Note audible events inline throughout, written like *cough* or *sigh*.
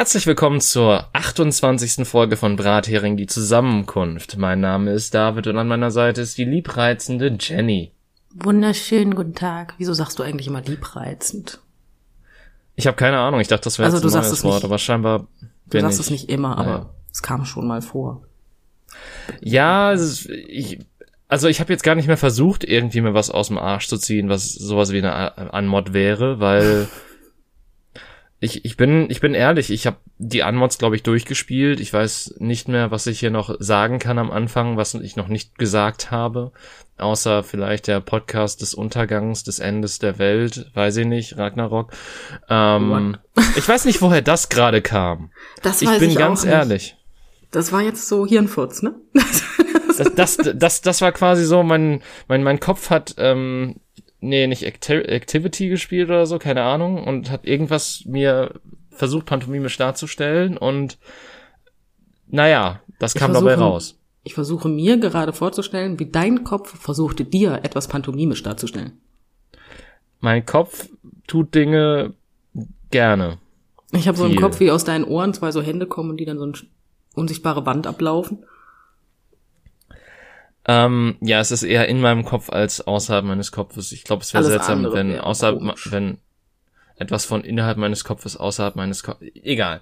Herzlich willkommen zur 28. Folge von Brathering, die Zusammenkunft. Mein Name ist David und an meiner Seite ist die liebreizende Jenny. Wunderschönen guten Tag. Wieso sagst du eigentlich immer liebreizend? Ich habe keine Ahnung, ich dachte, das wäre Also jetzt du ein neues es Wort, nicht. aber scheinbar Du bin sagst ich. es nicht immer, aber Naja. es kam schon mal vor. Ja, ist, ich, also ich habe jetzt gar nicht mehr versucht, irgendwie mir was aus dem Arsch zu ziehen, was sowas wie eine Anmod wäre, weil *laughs* ich, ich bin ich bin ehrlich, ich habe die Anmods glaube ich durchgespielt. Ich weiß nicht mehr, was ich hier noch sagen kann am Anfang, was ich noch nicht gesagt habe, außer vielleicht der Podcast des Untergangs, des Endes der Welt, weiß ich nicht, Ragnarok. Ähm, *laughs* ich weiß nicht, woher das gerade kam. Das Ich bin ganz ehrlich. Das war jetzt so Hirnfurz, ne? *laughs* das, das, das, das war quasi so, mein, mein, mein Kopf hat, ähm, nee, nicht Acti Activity gespielt oder so, keine Ahnung, und hat irgendwas mir versucht, pantomimisch darzustellen und naja, das kam dabei versuche- raus. Ich versuche mir gerade vorzustellen, wie dein Kopf versuchte dir etwas pantomimisch darzustellen. Mein Kopf tut Dinge gerne. Ich habe so im. Kopf, wie aus deinen Ohren zwei so Hände kommen und die dann so eine unsichtbare Wand ablaufen. Ähm, ja, es ist eher in meinem Kopf als außerhalb meines Kopfes. Ich glaube, es wäre seltsam, wenn außerhalb, komisch. wenn etwas von innerhalb meines Kopfes außerhalb meines Kopfes. Egal.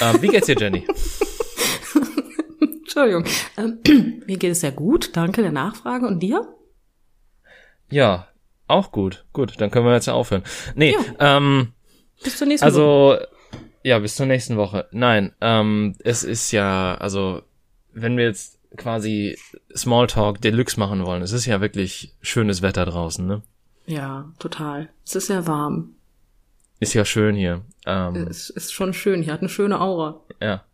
ähm, wie geht's dir, Jenny? *laughs* Entschuldigung. Ähm, *clears throat* mir geht es sehr gut, danke der Nachfrage. Und dir? Ja, auch gut. Gut, dann können wir jetzt ja aufhören. Nee, ähm, Bis zur nächsten Woche. also, ja, bis zur nächsten Woche. Nein, ähm, es ist ja, also, wenn wir jetzt quasi Smalltalk Deluxe machen wollen, es ist ja wirklich schönes Wetter draußen, ne? Ja, total. Es ist sehr warm. Ist ja schön hier. Ähm, Es ist schon schön. Hier hat eine schöne Aura. ja.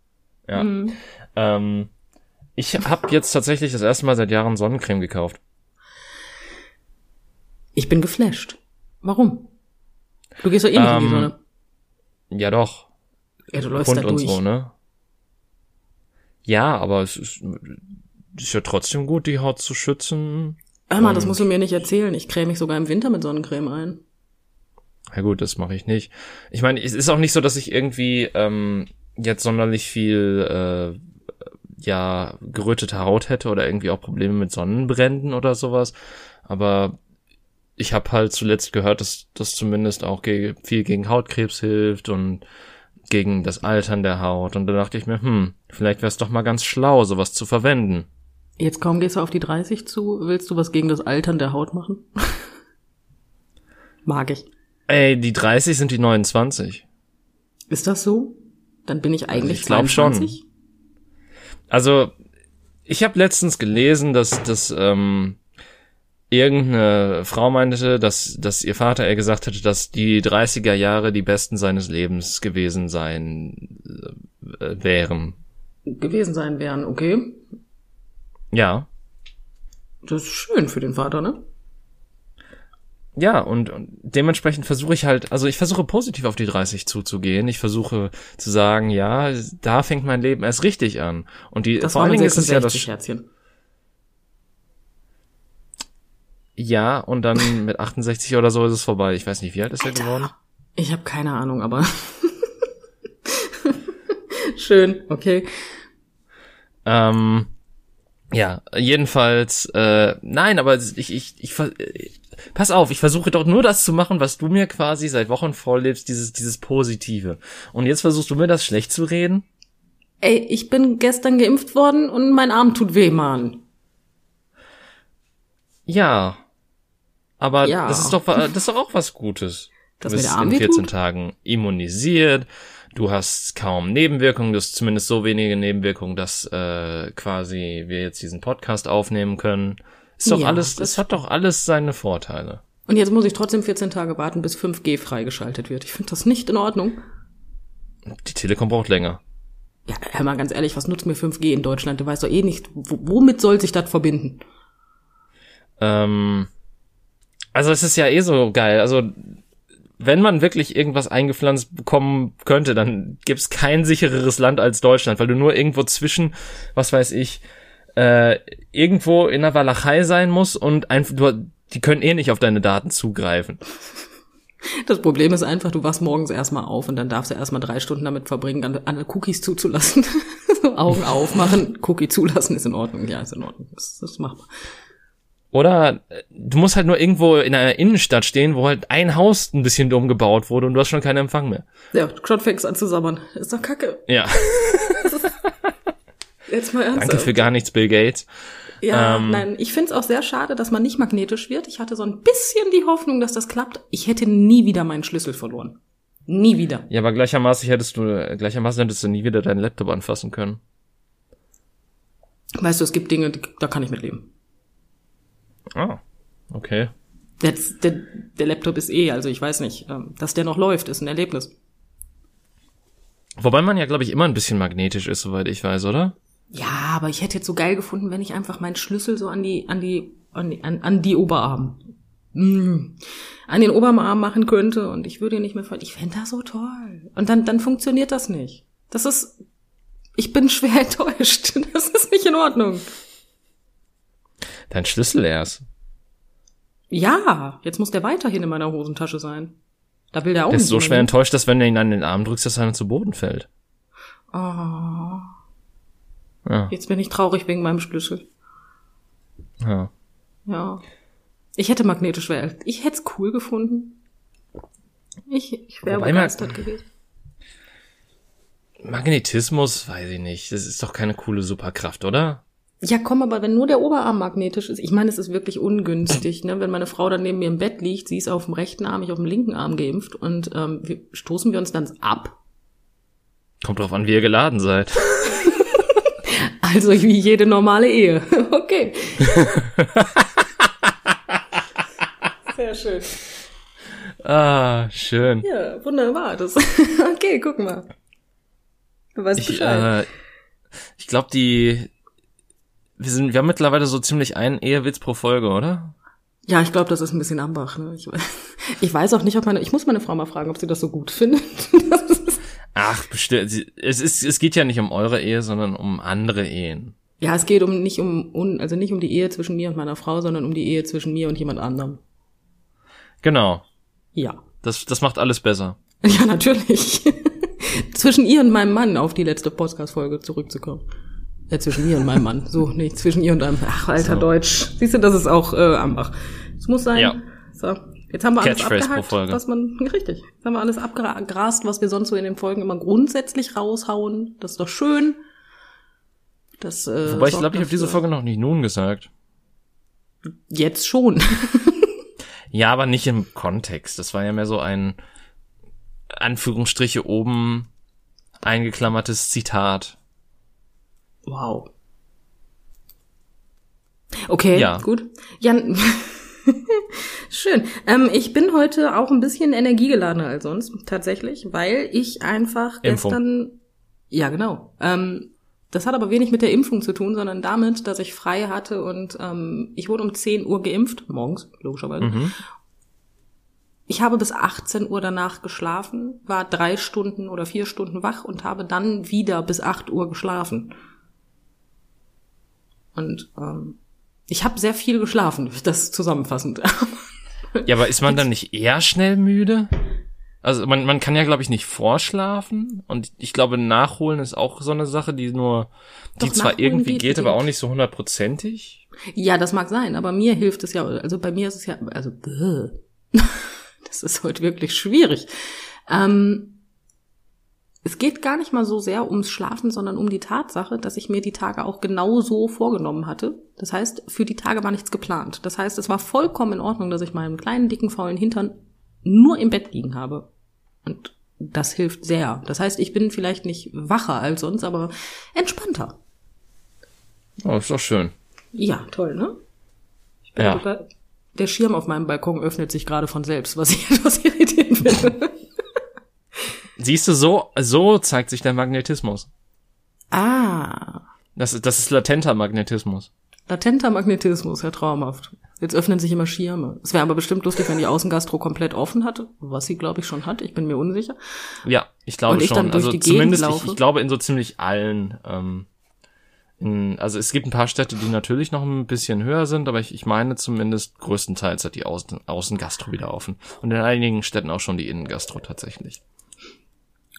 Ja. Mhm. Ähm, ich habe jetzt tatsächlich das erste Mal seit Jahren Sonnencreme gekauft. Ich bin geflasht. Warum? Du gehst doch eh nicht in die Ähm, Sonne. Ja, doch. Ja, du läufst da Hund und durch. so, ne? Ja, aber es ist, ist ja trotzdem gut, die Haut zu schützen. Mal, das musst du mir nicht erzählen. Ich creme mich sogar im Winter mit Sonnencreme ein. Ja gut, das mache ich nicht. Ich meine, es ist auch nicht so, dass ich irgendwie ähm, jetzt sonderlich viel äh, ja gerötete Haut hätte oder irgendwie auch Probleme mit Sonnenbränden oder sowas. Aber ich habe halt zuletzt gehört, dass das zumindest auch ge viel gegen Hautkrebs hilft und gegen das Altern der Haut. Und da dachte ich mir, hm, vielleicht wäre es doch mal ganz schlau, sowas zu verwenden. Jetzt kaum gehst du auf die 30 zu. Willst du was gegen das Altern der Haut machen? *laughs* Mag ich. Ey, die 30 sind die 29. Ist das so? Dann bin ich eigentlich ich glaub schon. 22? Also, ich habe letztens gelesen, dass, dass ähm, irgendeine Frau meinte, dass, dass ihr Vater ihr gesagt hätte, dass die 30er Jahre die besten seines Lebens gewesen sein äh, wären. Gewesen sein werden, okay. Ja. Das ist schön für den Vater, ne? Ja, und, und dementsprechend versuche ich halt, also ich versuche positiv auf die 30 zuzugehen. Ich versuche zu sagen, ja, da fängt mein Leben erst richtig an. Und die, Das vor allen Dingen ist es ja das, 66, Herzchen. Ja, und dann *laughs* mit 68 oder so ist es vorbei. Ich weiß nicht, wie alt ist er geworden? Ich habe keine Ahnung, aber *laughs* schön, okay. Ähm, ja, jedenfalls, äh, nein, aber ich, ich, ich, pass auf, ich versuche doch nur das zu machen, was du mir quasi seit Wochen vorlebst, dieses, dieses Positive. Und jetzt versuchst du mir das schlecht zu reden? Ey, ich bin gestern geimpft worden und mein Arm tut weh, Mann. Ja. Aber Ja. das ist doch, das ist doch auch was Gutes. *laughs* Du Dass mir bist in 14 wehtut? Tagen immunisiert. Du hast kaum Nebenwirkungen, du hast zumindest so wenige Nebenwirkungen, dass äh, quasi wir jetzt diesen Podcast aufnehmen können. Ist doch Ja, alles, das das hat doch alles seine Vorteile. Und jetzt muss ich trotzdem 14 Tage warten, bis 5G freigeschaltet wird. Ich finde das nicht in Ordnung. Die Telekom braucht länger. Ja, hör mal ganz ehrlich, was nutzt mir 5G in Deutschland? Du weißt doch eh nicht, womit soll sich das verbinden? Ähm, also es ist ja eh so geil. Also wenn man wirklich irgendwas eingepflanzt bekommen könnte, dann gibt's kein sichereres Land als Deutschland, weil du nur irgendwo zwischen, was weiß ich, äh, irgendwo in der Walachei sein musst und einfach, du, die können eh nicht auf deine Daten zugreifen. Das Problem ist einfach, du wachst morgens erstmal auf und dann darfst du erstmal drei Stunden damit verbringen, alle Cookies zuzulassen. *laughs* Augen aufmachen, Cookie zulassen ist in Ordnung. Ja, ist in Ordnung. Das, das ist machbar. Oder äh, du musst halt nur irgendwo in einer Innenstadt stehen, wo halt ein Haus ein bisschen dumm gebaut wurde und du hast schon keinen Empfang mehr. Ja, schon fängst an zu sabbern. Ist doch kacke. Ja, *laughs* Jetzt mal ernsthaft. danke für gar nichts, Bill Gates. Ja, Ähm, nein, ich find's auch sehr schade, dass man nicht magnetisch wird. Ich hatte so ein bisschen die Hoffnung, dass das klappt. Ich hätte nie wieder meinen Schlüssel verloren. Nie wieder. Ja, aber gleichermaßen hättest du, äh, gleichermaßen hättest du nie wieder deinen Laptop anfassen können. Weißt du, es gibt Dinge, da kann ich mit leben. Ah, okay. Der, der, der Laptop ist eh, also ich weiß nicht, ähm, dass der noch läuft, ist ein Erlebnis. Wobei man ja, glaube ich, immer ein bisschen magnetisch ist, soweit ich weiß, oder? Ja, aber ich hätte jetzt so geil gefunden, wenn ich einfach meinen Schlüssel so an die, an die, an die, an, an die Oberarm, mm, an den Oberarm machen könnte und ich würde ihn nicht mehr ver- Ich fände das so toll. Und dann, dann funktioniert das nicht. Das ist, ich bin *laughs* schwer enttäuscht. Das ist nicht in Ordnung. Dein Schlüssel erst. Ja, jetzt muss der weiterhin in meiner Hosentasche sein. Da will der auch Der ist so schwer hin. enttäuscht, dass wenn du ihn an den Arm drückst, dass er dann zu Boden fällt. Oh, Ja, jetzt bin ich traurig wegen meinem Schlüssel. ja. Ja. Ich hätte magnetisch wäre. Ich hätte es cool gefunden. Ich, ich wäre begeistert gewesen. Magnetismus, weiß ich nicht. Das ist doch keine coole Superkraft, oder? Ja, komm, aber wenn nur der Oberarm magnetisch ist, ich meine, es ist wirklich ungünstig, ne? Wenn meine Frau dann neben mir im Bett liegt, sie ist auf dem rechten Arm, ich auf dem linken Arm geimpft und ähm, wir, stoßen wir uns dann ab. Kommt drauf an, wie ihr geladen seid. *laughs* Also wie jede normale Ehe. *laughs* Okay. *laughs* Sehr schön. ah, schön. Ja, wunderbar. Das okay, guck mal. Du weißt Ich, Bescheid. äh, ich glaube, die, wir sind, wir haben mittlerweile so ziemlich einen Ehewitz pro Folge, oder? Ja, ich glaube, das ist ein bisschen Ambach. Ne? Ich, weiß- *laughs* ich weiß auch nicht, ob meine. Ich muss meine Frau mal fragen, ob sie das so gut findet. *laughs* Ach, bestimmt. Es ist, es geht ja nicht um eure Ehe, sondern um andere Ehen. ja, es geht um nicht um un, also nicht um die Ehe zwischen mir und meiner Frau, sondern um die Ehe zwischen mir und jemand anderem. Genau. Ja. Das, das macht alles besser. *laughs* Ja, natürlich. zwischen ihr und meinem Mann auf die letzte Podcast-Folge zurückzukommen. Ja, zwischen mir und meinem Mann. So, nicht zwischen ihr und einem. Ach, alter So. Deutsch. Siehst du, das ist auch äh, Ambach. Es muss sein. Ja. So, jetzt haben wir alles abgehakt, was man *laughs* richtig. Jetzt haben wir alles abgegrast, was wir sonst so in den Folgen immer grundsätzlich raushauen. Das ist doch schön. Das, äh, Wobei ich glaube, ich habe diese Folge noch nicht nun gesagt. jetzt schon. *laughs* Ja, aber nicht im Kontext. Das war ja mehr so ein Anführungsstriche oben eingeklammertes Zitat. Wow. Okay, Ja. gut. Jan, *laughs* schön. Ähm, ich bin heute auch ein bisschen energiegeladener als sonst, tatsächlich, weil ich einfach Impfung. gestern, ja genau, ähm, das hat aber wenig mit der Impfung zu tun, sondern damit, dass ich frei hatte und ähm, ich wurde um 10 Uhr geimpft, morgens, logischerweise. Mhm. Ich habe bis 18 Uhr danach geschlafen, war drei Stunden oder vier Stunden wach und habe dann wieder bis 8 Uhr geschlafen. Und ähm, ich habe sehr viel geschlafen, das zusammenfassend. *laughs* Ja, aber ist man dann nicht eher schnell müde? Also man, man kann ja, glaube ich, nicht vorschlafen. Und ich glaube, nachholen ist auch so eine Sache, die nur, die Doch, zwar irgendwie geht geht, aber auch nicht so hundertprozentig. ja, das mag sein, aber mir hilft es ja, also bei mir ist es ja, also bäh. *laughs* das ist heute wirklich schwierig. Ähm, es geht gar nicht mal so sehr ums Schlafen, sondern um die Tatsache, dass ich mir die Tage auch genau so vorgenommen hatte. Das heißt, für die Tage war nichts geplant. Das heißt, es war vollkommen in Ordnung, dass ich meinen kleinen, dicken, faulen Hintern nur im Bett liegen habe. Und das hilft sehr. Das heißt, ich bin vielleicht nicht wacher als sonst, aber entspannter. Oh, ist doch schön. Ja, toll, ne? Ich bin Ja. Der Schirm auf meinem Balkon öffnet sich gerade von selbst, was ich *laughs* etwas irritierend finde. Siehst du, so, so zeigt sich der Magnetismus. ah, Das ist, das ist latenter Magnetismus. latenter Magnetismus, ja traumhaft. Jetzt öffnen sich immer Schirme. Es wäre aber bestimmt lustig, wenn die Außengastro komplett offen hatte, was sie, glaube ich, schon hat. Ich bin mir unsicher. Ja, ich glaube Und ich schon. dann durch also die Gegend zumindest, ich, laufe? ich glaube in so ziemlich allen ähm, in, also es gibt ein paar Städte, die natürlich noch ein bisschen höher sind, aber ich, ich meine zumindest größtenteils hat die Außen, Außengastro wieder offen. Und in einigen Städten auch schon die Innengastro tatsächlich.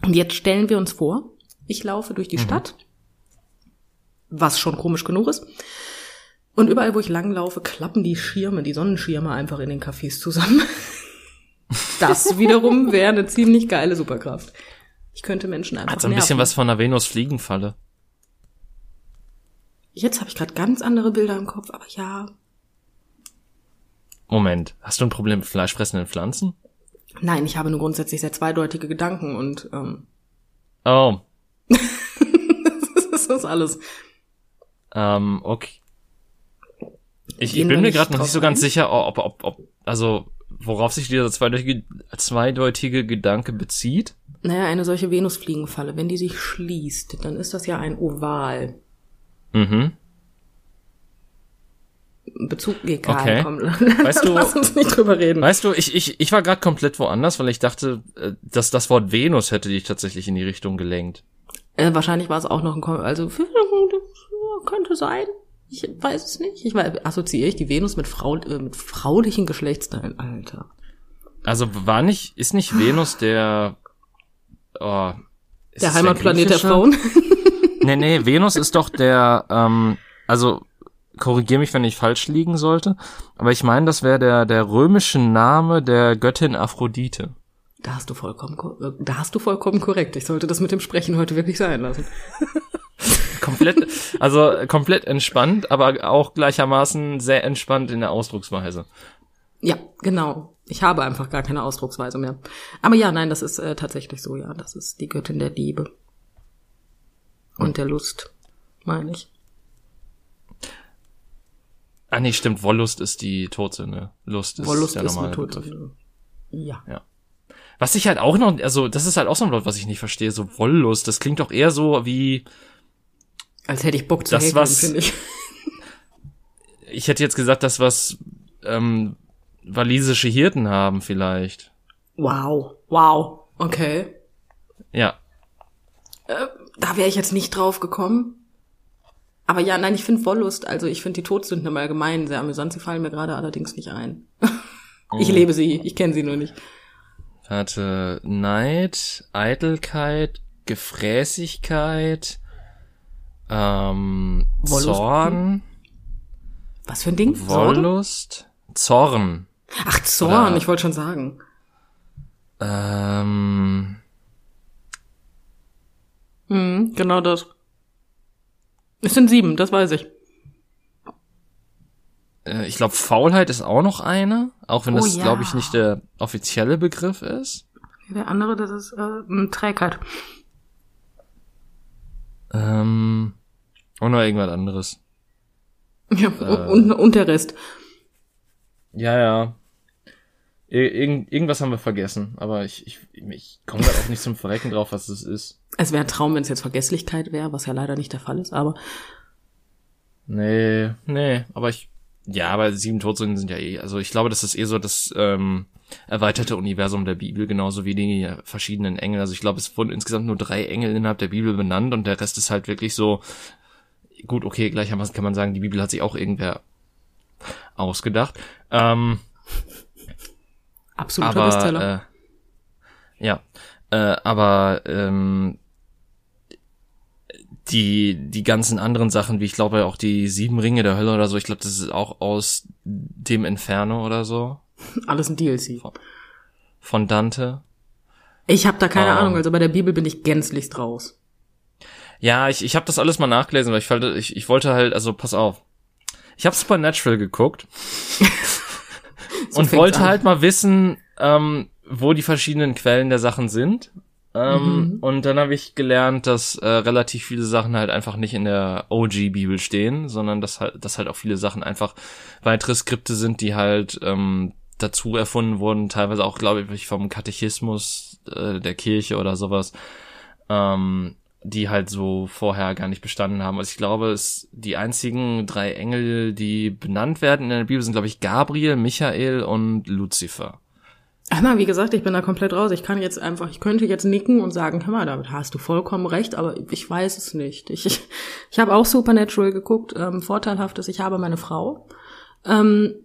Und jetzt stellen wir uns vor, ich laufe durch die mhm. Stadt, was schon komisch genug ist. Und überall, wo ich langlaufe, klappen die Schirme, die Sonnenschirme einfach in den Cafés zusammen. *laughs* Das wiederum wäre eine ziemlich geile Superkraft. Ich könnte Menschen einfach Hat so ein nerven. bisschen was von einer Venus-Fliegenfalle. Jetzt habe ich gerade ganz andere Bilder im Kopf, aber ja. Moment, hast du ein Problem mit fleischfressenden Pflanzen? Nein, ich habe nur grundsätzlich sehr zweideutige Gedanken und ähm, Oh. *laughs* das ist alles. Ähm, okay. Ich, ich bin mir gerade noch nicht so ganz sicher, ob, ob, ob, also worauf sich dieser zweideutige, zweideutige Gedanke bezieht. Naja, eine solche Venusfliegenfalle, wenn die sich schließt, dann ist das ja ein Oval. Mhm. Bezug egal, okay. komm, *laughs* weißt du, lass uns nicht drüber reden. Weißt du, ich, ich, ich war gerade komplett woanders, weil ich dachte, äh, dass das Wort Venus hätte dich tatsächlich in die Richtung gelenkt. Äh, wahrscheinlich war es auch noch ein, Kom also könnte sein. Ich weiß es nicht. Ich weiß, assoziiere ich die Venus mit, Frau, äh, mit fraulichen Geschlechtsteilen, Alter. Also war nicht, ist nicht Venus der, oh, der Heimatplanet der, der Frauen? nee, nee, Venus ist doch der, ähm, also korrigier mich, wenn ich falsch liegen sollte, aber ich meine, das wäre der, der römische Name der Göttin Aphrodite. Da hast du vollkommen, da hast du vollkommen korrekt. Ich sollte das mit dem Sprechen heute wirklich sein lassen. *laughs* komplett, also komplett entspannt, aber auch gleichermaßen sehr entspannt in der Ausdrucksweise. Ja, genau. Ich habe einfach gar keine Ausdrucksweise mehr. Aber ja, nein, das ist äh, tatsächlich so, ja. Das ist die Göttin der Liebe. Und der Lust, meine ich. Ah nee, stimmt, Wollust ist die Todsünde. Lust ist Wollust der normale ist eine Todsünde. Ja. Ja. Was ich halt auch noch, also das ist halt auch so ein Wort, was ich nicht verstehe, so Wollust, das klingt doch eher so wie, als hätte ich Bock zu das, was, finde ich. *laughs* Ich hätte jetzt gesagt, das, was ähm, walisische Hirten haben vielleicht. Wow, wow, okay. Ja. Äh, da wäre ich jetzt nicht drauf gekommen. Aber ja, nein, ich finde Wollust, also ich finde die Todsünden im Allgemeinen sehr amüsant. Sie fallen mir gerade allerdings nicht ein. *laughs* ich mhm. lebe sie, ich kenne sie nur nicht. Warte, Neid, Eitelkeit, Gefräßigkeit, ähm, Zorn. Was für ein Ding? Wollust. Zorn. Ach, Zorn, Oder, ich wollte schon sagen. Ähm. Hm, genau das. Es sind sieben, das weiß ich. Äh, ich glaube, Faulheit ist auch noch eine, auch wenn oh, das, ja. glaube ich, nicht der offizielle Begriff ist. Der andere, das ist äh, Trägheit. Ähm, und noch irgendwas anderes. Ja, äh, und, und der Rest. Ja, ja. Ir irgendwas haben wir vergessen, aber ich, ich, ich komme gerade auch nicht zum Verrecken drauf, was das ist. Es wäre ein Traum, wenn es jetzt Vergesslichkeit wäre, was ja leider nicht der Fall ist, aber. Nee, nee, aber ich. Ja, aber sieben Todsünden sind ja eh. Also ich glaube, das ist eh so das ähm, erweiterte Universum der Bibel, genauso wie die verschiedenen Engel. Also ich glaube, es wurden insgesamt nur drei Engel innerhalb der Bibel benannt und der Rest ist halt wirklich so gut, okay, gleichermaßen kann man sagen, die Bibel hat sich auch irgendwer ausgedacht. Ähm, Absoluter aber, Bestseller. Äh, ja, äh, aber ähm, die die ganzen anderen Sachen, wie ich glaube auch die sieben Ringe der Hölle oder so, ich glaube, das ist auch aus dem Inferno oder so. *laughs* Alles ein DLC. Von Dante. Ich habe da keine um, Ahnung, also bei der Bibel bin ich gänzlich raus. Ja, ich, ich habe das alles mal nachgelesen, weil ich, ich, ich wollte halt, also pass auf. Ich habe Supernatural geguckt *laughs* so und wollte an. halt mal wissen, ähm, wo die verschiedenen Quellen der Sachen sind. Ähm, mhm. Und dann habe ich gelernt, dass äh, relativ viele Sachen halt einfach nicht in der OG-Bibel stehen, sondern dass halt, dass halt auch viele Sachen einfach weitere Skripte sind, die halt ähm, dazu erfunden wurden, teilweise auch, glaube ich, vom Katechismus äh, der Kirche oder sowas. Ähm, die halt so vorher gar nicht bestanden haben. Also ich glaube, es die einzigen drei Engel, die benannt werden in der Bibel, sind, glaube ich, Gabriel, Michael und Luzifer. Hör mal, wie gesagt, ich bin da komplett raus. Ich kann jetzt einfach, ich könnte jetzt nicken und sagen, hör mal, damit hast du vollkommen recht, aber ich weiß es nicht. Ich, ich, ich habe auch Supernatural geguckt. Ähm, vorteilhaft ist, ich habe meine Frau. Ähm,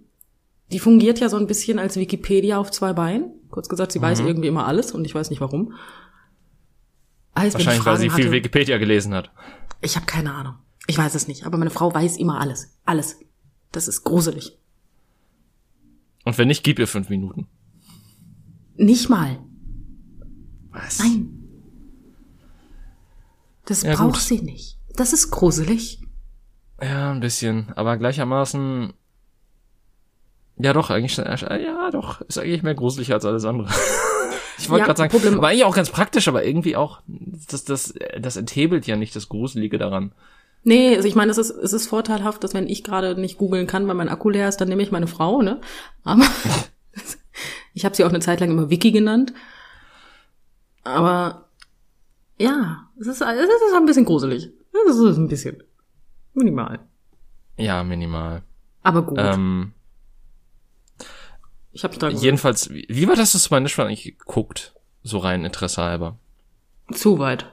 die fungiert ja so ein bisschen als Wikipedia auf zwei Beinen. Kurz gesagt, sie mhm. weiß irgendwie immer alles und ich weiß nicht warum. Heißt, Wahrscheinlich, weil sie hatte, viel Wikipedia gelesen hat. Ich habe keine Ahnung. Ich weiß es nicht, aber meine Frau weiß immer alles. Alles. Das ist gruselig. Und wenn nicht, gib ihr fünf Minuten. Nicht mal. Was? Nein. Das ja, braucht gut. sie nicht. Das ist gruselig. Ja, ein bisschen. Aber gleichermaßen. Ja, doch, eigentlich, ja, doch, ist eigentlich mehr gruselig als alles andere. *laughs* ich wollte ja, gerade sagen, Problem. war eigentlich auch ganz praktisch, aber irgendwie auch, das, das, das enthebelt ja nicht das Gruselige daran. Nee, also ich meine, es ist, es ist vorteilhaft, dass wenn ich gerade nicht googeln kann, weil mein Akku leer ist, dann nehme ich meine Frau, ne? Aber *laughs* Ich habe sie auch eine Zeit lang immer Wiki genannt. Aber ja, es ist, es ist ein bisschen gruselig. Es ist ein bisschen. Minimal. Ja, minimal. Aber gut. Ähm, ich habe da Jedenfalls, wie war das, dass du nicht eigentlich geguckt? So rein Interesse halber. Zu weit.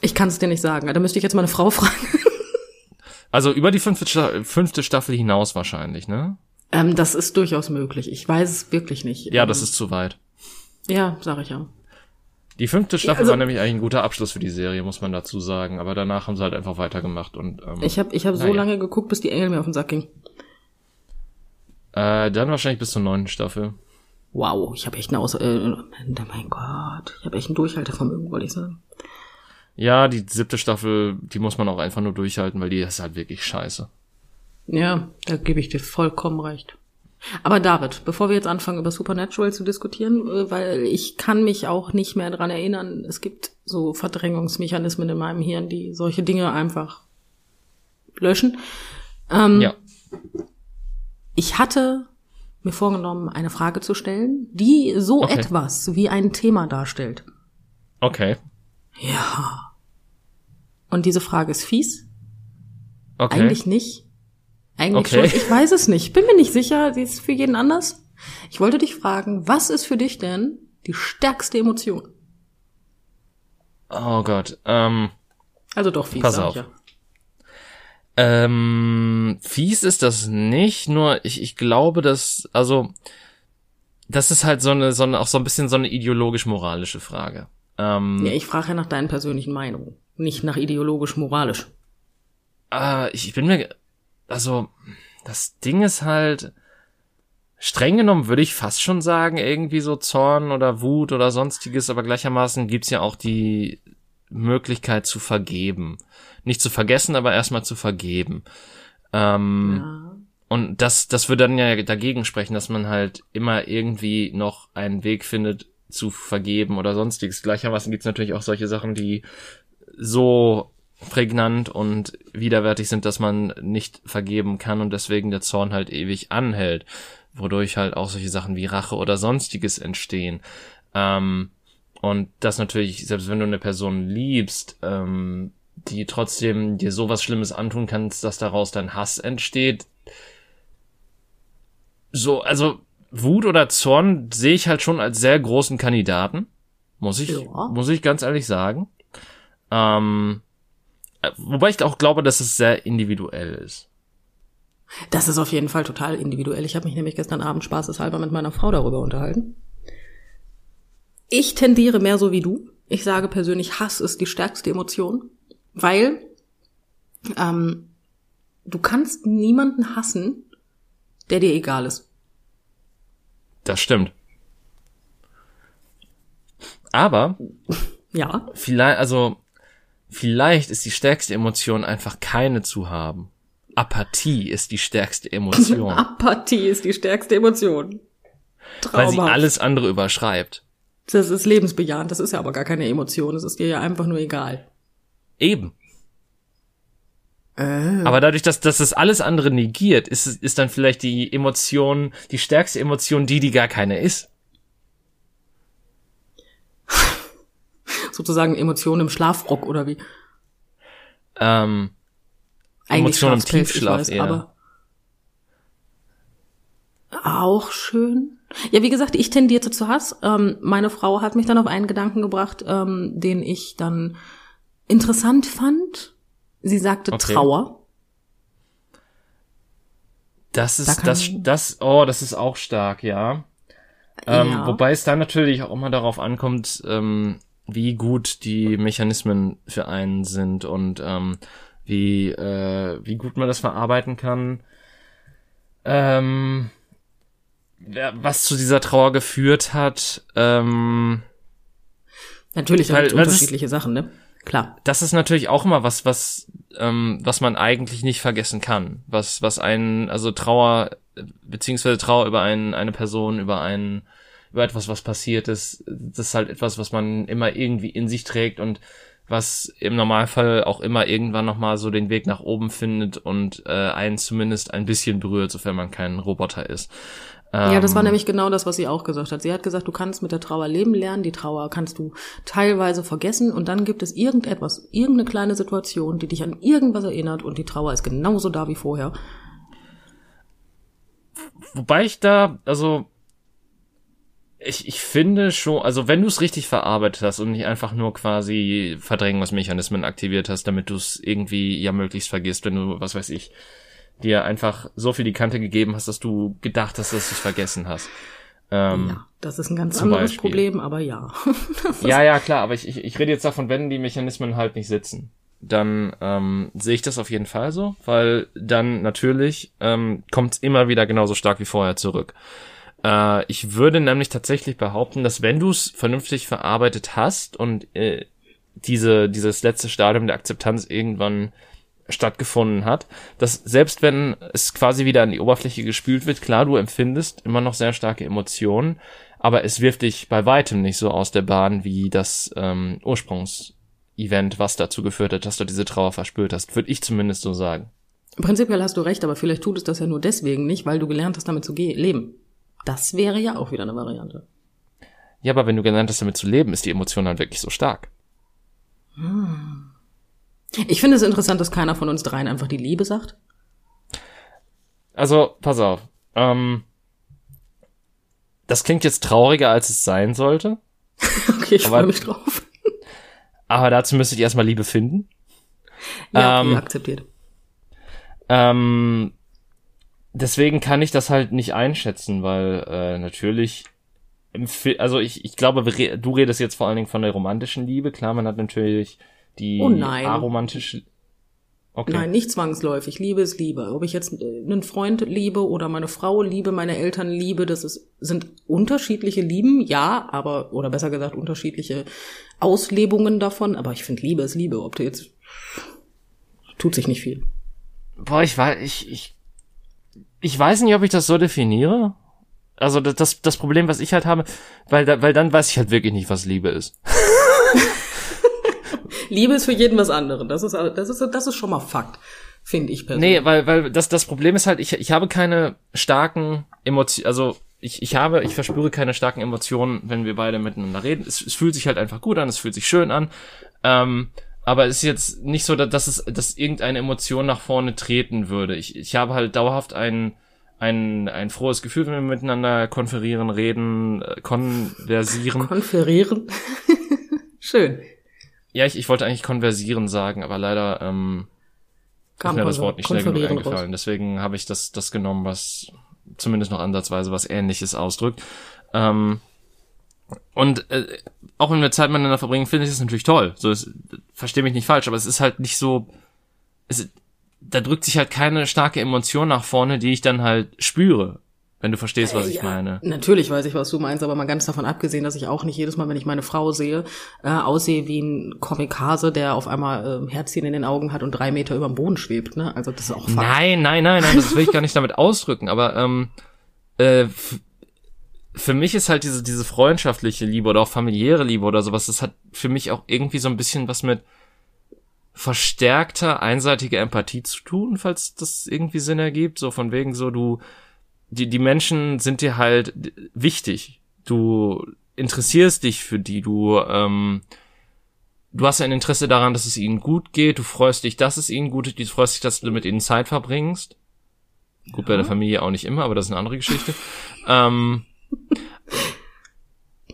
Ich kann es dir nicht sagen. Da müsste ich jetzt meine Frau *laughs* fragen. also über die fünfte, fünfte Staffel hinaus wahrscheinlich, ne? Ähm, das ist durchaus möglich. Ich weiß es wirklich nicht. Ja, ähm, das ist zu weit. Ja, sag ich ja. Die fünfte Staffel also, war nämlich eigentlich ein guter Abschluss für die Serie, muss man dazu sagen. Aber danach haben sie halt einfach weitergemacht und. Ähm, ich habe ich hab so lange geguckt, bis die Engel mir auf den Sack ging. Äh, dann wahrscheinlich bis zur neunten Staffel. Wow, ich habe echt eine Aus äh, mein Gott, ich habe echt ein Durchhaltevermögen, wollte ich sagen. Ja, die siebte Staffel, die muss man auch einfach nur durchhalten, weil die ist halt wirklich scheiße. Ja, da gebe ich dir vollkommen recht. Aber David, bevor wir jetzt anfangen, über Supernatural zu diskutieren, äh, weil ich kann mich auch nicht mehr dran erinnern, es gibt so Verdrängungsmechanismen in meinem Hirn, die solche Dinge einfach löschen. Ähm, ja. Ich hatte mir vorgenommen, eine Frage zu stellen, die so okay. etwas wie ein Thema darstellt. Okay. Ja. Und diese Frage ist fies. Okay. Eigentlich nicht. Eigentlich okay. schon. Ich weiß es nicht. Bin mir nicht sicher. Sie ist für jeden anders. Ich wollte dich fragen, was ist für dich denn die stärkste Emotion? Oh Gott. Ähm, also doch fies. Pass auf. Ja. Ähm, fies ist das nicht, nur ich, ich glaube, dass, also, das ist halt so eine, so eine, auch so ein bisschen so eine ideologisch-moralische Frage. Ähm, ja, ich frage ja nach deinen persönlichen Meinungen, nicht nach ideologisch-moralisch. Äh, ich, ich bin mir, also das Ding ist halt, streng genommen würde ich fast schon sagen, irgendwie so Zorn oder Wut oder sonstiges, aber gleichermaßen gibt's ja auch die Möglichkeit zu vergeben. Nicht zu vergessen, aber erstmal zu vergeben. Ähm, ja. Und das, das würde dann ja dagegen sprechen, dass man halt immer irgendwie noch einen Weg findet, zu vergeben oder sonstiges. Gleichermaßen gibt's natürlich auch solche Sachen, die so prägnant und widerwärtig sind, dass man nicht vergeben kann und deswegen der Zorn halt ewig anhält, wodurch halt auch solche Sachen wie Rache oder sonstiges entstehen. Ähm, und das natürlich, selbst wenn du eine Person liebst, ähm, die trotzdem dir sowas Schlimmes antun kannst, dass daraus dein Hass entsteht. So, also Wut oder Zorn sehe ich halt schon als sehr großen Kandidaten. Muss ich, ja. muss ich ganz ehrlich sagen. Ähm, Wobei ich auch glaube, dass es sehr individuell ist. Das ist auf jeden Fall total individuell. Ich habe mich nämlich gestern Abend spaßeshalber mit meiner Frau darüber unterhalten. Ich tendiere mehr so wie du. Ich sage persönlich, Hass ist die stärkste Emotion, weil ähm, du kannst niemanden hassen, der dir egal ist. Das stimmt. Aber ja. Vielleicht, also Vielleicht ist die stärkste Emotion einfach keine zu haben. Apathie ist die stärkste Emotion. *laughs* Apathie ist die stärkste Emotion. Traumhaft. Weil sie alles andere überschreibt. Das ist lebensbejahend, das ist ja aber gar keine Emotion, das ist dir ja einfach nur egal. Eben. Äh. Aber dadurch, dass, dass das alles andere negiert, ist, ist dann vielleicht die Emotion, die stärkste Emotion die, die gar keine ist. *laughs* sozusagen Emotionen im Schlafrock oder wie? Ähm, Emotionen im Tiefschlaf weiß, eher. Aber, auch schön. Ja, wie gesagt, ich tendierte zu Hass. Ähm, meine Frau hat mich dann auf einen Gedanken gebracht, ähm, den ich dann interessant fand. Sie sagte Okay. Trauer. Das Da ist, kann- das, das, oh, das ist auch stark, ja. Ähm, Ja. Wobei es dann natürlich auch immer darauf ankommt, ähm, wie gut die Mechanismen für einen sind und ähm, wie, äh, wie gut man das verarbeiten kann. Ähm, was zu dieser Trauer geführt hat, ähm, Natürlich, da weil das ist- unterschiedliche Sachen, ne? Klar. das ist natürlich auch immer was, was, ähm, was man eigentlich nicht vergessen kann. Was, was einen, also Trauer, beziehungsweise Trauer über einen, eine Person, über einen, über etwas, was passiert ist, das ist halt etwas, was man immer irgendwie in sich trägt und was im Normalfall auch immer irgendwann nochmal so den Weg nach oben findet und äh, einen zumindest ein bisschen berührt, sofern man kein Roboter ist. Ja, das war Ähm, nämlich genau das, was sie auch gesagt hat. Sie hat gesagt, du kannst mit der Trauer leben lernen, die Trauer kannst du teilweise vergessen und dann gibt es irgendetwas, irgendeine kleine Situation, die dich an irgendwas erinnert und die Trauer ist genauso da wie vorher. Wobei ich da, also ich, ich finde schon, also wenn du es richtig verarbeitet hast und nicht einfach nur quasi Verdrängungsmechanismen aktiviert hast, damit du es irgendwie ja möglichst vergisst, wenn du, was weiß ich, dir einfach so viel die Kante gegeben hast, dass du gedacht hast, dass du es vergessen hast. Ähm, Ja, das ist ein ganz anderes Beispiel. Problem, aber ja. *laughs* ja, ja, klar, aber ich, ich, ich rede jetzt davon, wenn die Mechanismen halt nicht sitzen. Dann ähm, sehe ich das auf jeden Fall so, weil dann natürlich ähm, kommt es immer wieder genauso stark wie vorher zurück. Äh, ich würde nämlich tatsächlich behaupten, dass wenn du es vernünftig verarbeitet hast und äh, diese, dieses letzte Stadium der Akzeptanz irgendwann stattgefunden hat, dass selbst wenn es quasi wieder an die Oberfläche gespült wird, klar, du empfindest immer noch sehr starke Emotionen, aber es wirft dich bei weitem nicht so aus der Bahn wie das ähm, Ursprungsevent, was dazu geführt hat, dass du diese Trauer verspürt hast, würde ich zumindest so sagen. Prinzipiell hast du recht, aber vielleicht tut es das ja nur deswegen nicht, weil du gelernt hast, damit zu leben. Das wäre ja auch wieder eine Variante. Ja, aber wenn du gelernt hast, damit zu leben, ist die Emotion halt wirklich so stark. Ich finde es interessant, dass keiner von uns dreien einfach die Liebe sagt. Also, pass auf. Ähm, das klingt jetzt trauriger, als es sein sollte, *laughs* Okay, ich freue mich drauf. aber dazu müsstet ihr erstmal Liebe finden. Ja, okay, Ähm, akzeptiert. Ähm, deswegen kann ich das halt nicht einschätzen, weil äh, natürlich, also ich, ich glaube, du redest jetzt vor allen Dingen von der romantischen Liebe. Klar, man hat natürlich die Oh nein. aromantische. Okay. Nein, nicht zwangsläufig. Liebe ist Liebe. Ob ich jetzt äh, einen Freund liebe oder meine Frau liebe, meine Eltern liebe, das ist, sind unterschiedliche Lieben, ja, aber, oder besser gesagt, unterschiedliche Auslebungen davon. Aber ich finde, Liebe ist Liebe. Ob du jetzt, tut sich nicht viel. Boah, ich weiß, ich, ich, ich weiß nicht, ob ich das so definiere. Also das, das, das Problem, was ich halt habe, weil, da, weil dann weiß ich halt wirklich nicht, was Liebe ist. *laughs* Liebe ist für jeden was anderes. Das ist, das ist, das ist schon mal Fakt, finde ich persönlich. Nee, weil, weil das, das Problem ist halt, ich, ich habe keine starken Emotionen, also ich, ich habe, ich verspüre keine starken Emotionen, wenn wir beide miteinander reden. Es, es fühlt sich halt einfach gut an, es fühlt sich schön an. Ähm, aber es ist jetzt nicht so, dass, es, dass irgendeine Emotion nach vorne treten würde. Ich, ich habe halt dauerhaft ein, ein, ein frohes Gefühl, wenn wir miteinander konferieren, reden, äh, konversieren. Konferieren. *laughs* Schön. Ja, ich, ich wollte eigentlich konversieren sagen, aber leider ähm, ist Kam mir das Wort nicht schnell genug eingefallen. Deswegen habe ich das, das genommen, was zumindest noch ansatzweise was Ähnliches ausdrückt. Ähm, und äh, auch wenn wir Zeit miteinander verbringen, finde ich das natürlich toll. So, verstehe mich nicht falsch, aber es ist halt nicht so. Es, da drückt sich halt keine starke Emotion nach vorne, die ich dann halt spüre. Wenn du verstehst, was ich Ja, meine. Natürlich weiß ich, was du meinst, aber mal ganz davon abgesehen, dass ich auch nicht jedes Mal, wenn ich meine Frau sehe, äh, aussehe wie ein Komikase, der auf einmal äh, Herzchen in den Augen hat und drei Meter über dem Boden schwebt. Ne? Also das ist auch Fakt. Nein, nein, nein, nein, das will ich gar nicht damit ausdrücken, aber ähm, äh, für mich ist halt diese, diese freundschaftliche Liebe oder auch familiäre Liebe oder sowas, das hat für mich auch irgendwie so ein bisschen was mit verstärkter einseitiger Empathie zu tun, falls das irgendwie Sinn ergibt. So von wegen so, du, die, die Menschen sind dir halt wichtig. Du interessierst dich für die, du, ähm, du hast ein Interesse daran, dass es ihnen gut geht, du freust dich, dass es ihnen gut geht, du freust dich, dass du mit ihnen Zeit verbringst. Gut, bei der Familie auch nicht immer, aber das ist eine andere Geschichte. *laughs* ähm,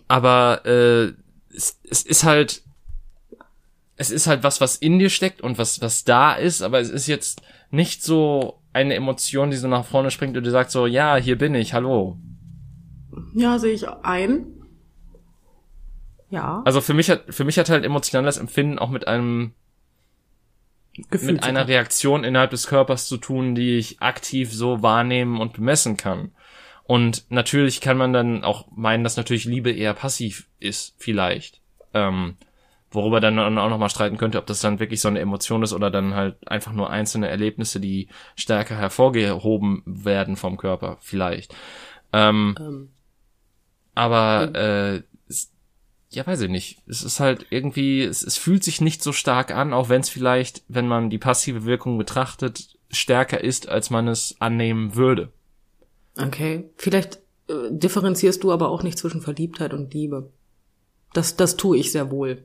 aber äh, es, es ist halt, es ist halt was, was in dir steckt und was, was da ist, aber es ist jetzt nicht so eine Emotion, die so nach vorne springt und du sagst so, ja, hier bin ich, hallo. Ja, sehe ich ein. Ja. Also für mich hat, für mich hat halt emotionales Empfinden auch mit einem, Gefühl mit einer Reaktion innerhalb des Körpers zu tun, die ich aktiv so wahrnehmen und bemessen kann. Und natürlich kann man dann auch meinen, dass natürlich Liebe eher passiv ist, vielleicht. Ähm, worüber dann auch nochmal streiten könnte, ob das dann wirklich so eine Emotion ist oder dann halt einfach nur einzelne Erlebnisse, die stärker hervorgehoben werden vom Körper, vielleicht. Ähm, Ähm, aber äh, es, ja, weiß ich nicht. Es ist halt irgendwie, es, es fühlt sich nicht so stark an, auch wenn es vielleicht, wenn man die passive Wirkung betrachtet, stärker ist, als man es annehmen würde. okay. Vielleicht äh, differenzierst du aber auch nicht zwischen Verliebtheit und Liebe. Das, das tue ich sehr wohl.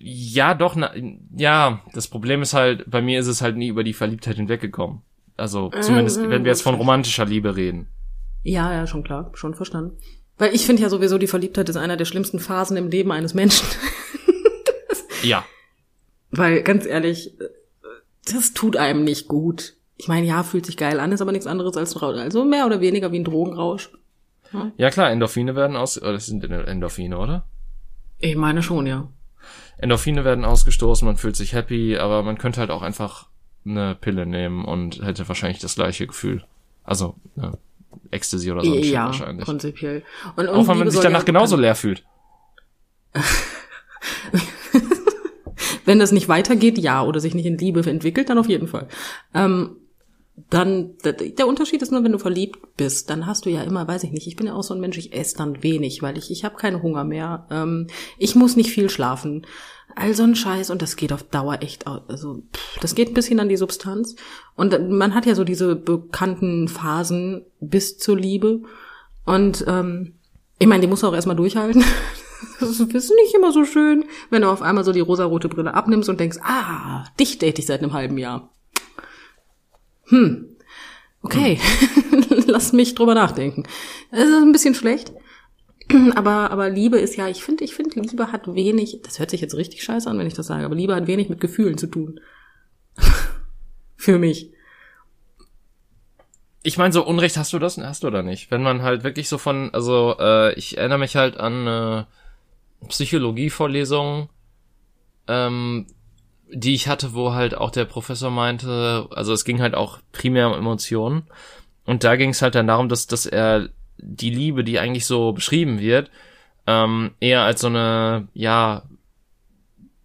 Ja, doch, na, ja, das Problem ist halt, bei mir ist es halt nie über die Verliebtheit hinweggekommen. Also zumindest, äh, wenn wir jetzt von romantischer Liebe reden. Ja, ja, schon klar, schon verstanden. Weil ich finde ja sowieso, die Verliebtheit ist einer der schlimmsten Phasen im Leben eines Menschen. *laughs* Ja, Weil, ganz ehrlich, äh, das tut einem nicht gut. Ich meine, ja, fühlt sich geil an, ist aber nichts anderes als ein Rausch. Also mehr oder weniger wie ein Drogenrausch. ja klar, Endorphine werden aus, oh, das sind Endorphine, oder? Ich meine schon, ja. Endorphine werden ausgestoßen, man fühlt sich happy, aber man könnte halt auch einfach eine Pille nehmen und hätte wahrscheinlich das gleiche Gefühl. Also, ne, Ecstasy oder so ja, wahrscheinlich. prinzipiell. Und, und Auch wenn man sich danach genauso leer fühlt. *laughs* Wenn das nicht weitergeht, ja, oder sich nicht in Liebe entwickelt, dann auf jeden Fall. Ähm, dann, der, Unterschied ist nur, wenn du verliebt bist, dann hast du ja immer, weiß ich nicht, ich bin ja auch so ein Mensch, ich esse dann wenig, weil ich, ich habe keinen Hunger mehr. Ähm, ich muss nicht viel schlafen. All so ein Scheiß und das geht auf Dauer echt, also pff, das geht ein bisschen an die Substanz. Und man hat ja so diese bekannten Phasen bis zur Liebe. Und ähm, ich meine, die muss auch erstmal durchhalten. *laughs* Das ist nicht immer so schön, wenn du auf einmal so die rosarote Brille abnimmst und denkst, ah, dich date ich seit einem halben Jahr. Hm. Okay, *laughs* lass mich drüber nachdenken. Es ist ein bisschen schlecht. *clears throat* Aber, aber Liebe ist ja, ich finde, ich finde, Liebe hat wenig, das hört sich jetzt richtig scheiße an, wenn ich das sage, aber Liebe hat wenig mit Gefühlen zu tun. *laughs* Für mich. Ich meine, so Unrecht hast du das, hast du oder nicht? Wenn man halt wirklich so von, also äh, ich erinnere mich halt an äh, Psychologievorlesungen, ähm, die ich hatte, wo halt auch der Professor meinte, also es ging halt auch primär um Emotionen. Und da ging es halt dann darum, dass, dass er die Liebe, die eigentlich so beschrieben wird, ähm, eher als so eine, ja,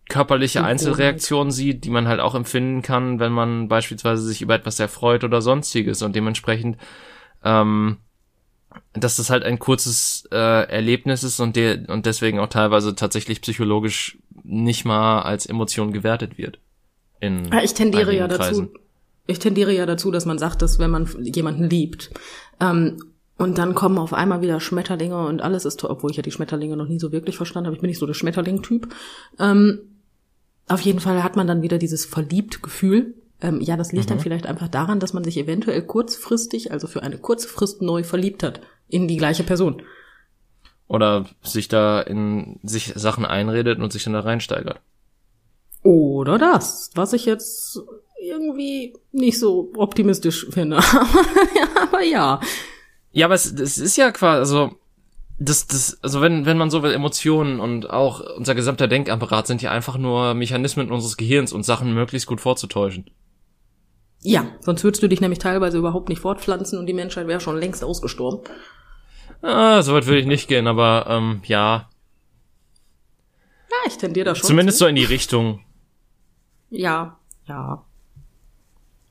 körperliche. Einzelreaktion sieht, die man halt auch empfinden kann, wenn man beispielsweise sich über etwas erfreut oder sonstiges und dementsprechend, ähm, dass das halt ein kurzes äh, Erlebnis ist und, de und deswegen auch teilweise tatsächlich psychologisch nicht mal als Emotion gewertet wird. In Ja, Ich tendiere ja dazu, Kreisen. ich tendiere ja dazu, dass man sagt, dass wenn man jemanden liebt, ähm, und dann kommen auf einmal wieder Schmetterlinge und alles ist toll, obwohl ich ja die Schmetterlinge noch nie so wirklich verstanden habe. Ich bin nicht so der Schmetterling-Typ. Ähm, auf jeden Fall hat man dann wieder dieses Verliebt-Gefühl. Ähm, ja, das liegt dann vielleicht einfach daran, dass man sich eventuell kurzfristig, also für eine kurze Frist neu verliebt hat in die gleiche Person. Oder sich da in sich Sachen einredet und sich dann da reinsteigert. Oder das, was ich jetzt irgendwie nicht so optimistisch finde. *laughs* aber ja. Ja, aber es, es ist ja quasi, also, das, das, also wenn, wenn man so will, Emotionen und auch unser gesamter Denkapparat sind ja einfach nur Mechanismen unseres Gehirns und Sachen möglichst gut vorzutäuschen. Ja, sonst würdest du dich nämlich teilweise überhaupt nicht fortpflanzen und die Menschheit wäre schon längst ausgestorben. Ah, so weit würde ich nicht gehen, aber ähm, ja, Ja, ich tendiere da schon. zumindest zu. so in die Richtung. Ja, ja.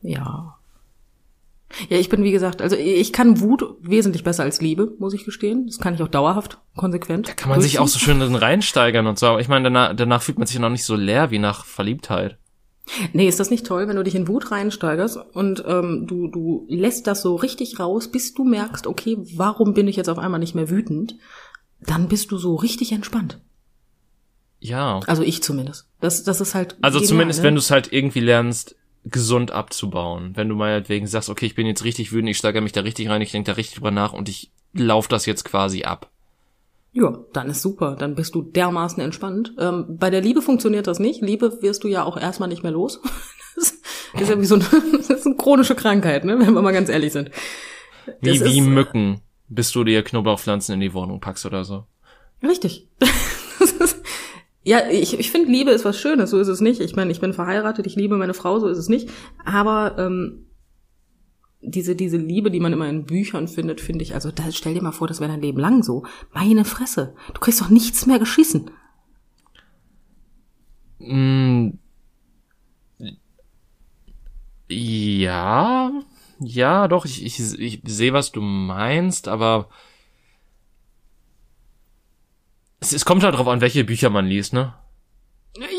Ja. Ja, ich bin wie gesagt, also ich kann Wut wesentlich besser als Liebe, muss ich gestehen. Das kann ich auch dauerhaft, konsequent. Kann man sich auch so schön reinsteigern und so. Aber ich meine, danach, danach fühlt man sich ja noch nicht so leer wie nach Verliebtheit. Nee, ist das nicht toll, wenn du dich in Wut reinsteigerst und ähm, du, du lässt das so richtig raus, bis du merkst, okay, warum bin ich jetzt auf einmal nicht mehr wütend? Dann bist du so richtig entspannt. Ja. Also ich zumindest. Das, das ist halt. Also genial, zumindest, ne? wenn du es halt irgendwie lernst, gesund abzubauen. Wenn du meinetwegen sagst, okay, ich bin jetzt richtig wütend, ich steigere mich da richtig rein, ich denke da richtig drüber nach und ich lauf das jetzt quasi ab. Ja, dann ist super. Dann bist du dermaßen entspannt. Ähm, bei der Liebe funktioniert das nicht. Liebe wirst du ja auch erstmal nicht mehr los. *laughs* Das ist ja wie so eine, *laughs* das ist eine chronische Krankheit, ne? wenn wir mal ganz ehrlich sind. Wie, Das wie ist- Mücken, bis du dir Knoblauchpflanzen in die Wohnung packst oder so. Richtig. *laughs* Ist- ja, ich, ich finde, Liebe ist was Schönes, so ist es nicht. Ich meine, ich bin verheiratet, ich liebe meine Frau, so ist es nicht. Aber ähm, diese, diese Liebe, die man immer in Büchern findet, finde ich, also da, stell dir mal vor, das wäre dein Leben lang so. Meine Fresse. Du kriegst doch nichts mehr geschissen. Mm, ja, ja, doch, ich, ich, ich sehe, was du meinst, aber es, es kommt halt drauf an, welche Bücher man liest, ne?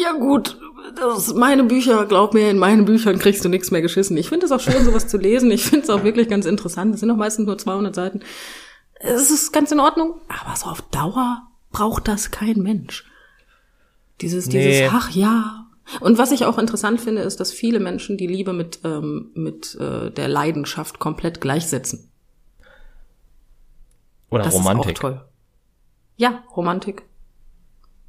Ja gut, das meine Bücher, glaub mir, in meinen Büchern kriegst du nichts mehr geschissen. Ich finde es auch schön, sowas zu lesen. Ich finde es auch wirklich ganz interessant. Es sind auch meistens nur 200 Seiten. Es ist ganz in Ordnung, aber so auf Dauer braucht das kein Mensch. Dieses, Nee. dieses, ach ja. Und was ich auch interessant finde, ist, dass viele Menschen die Liebe mit, ähm, mit äh, der Leidenschaft komplett gleichsetzen. Oder Das Romantik. ist auch toll. Ja, Romantik.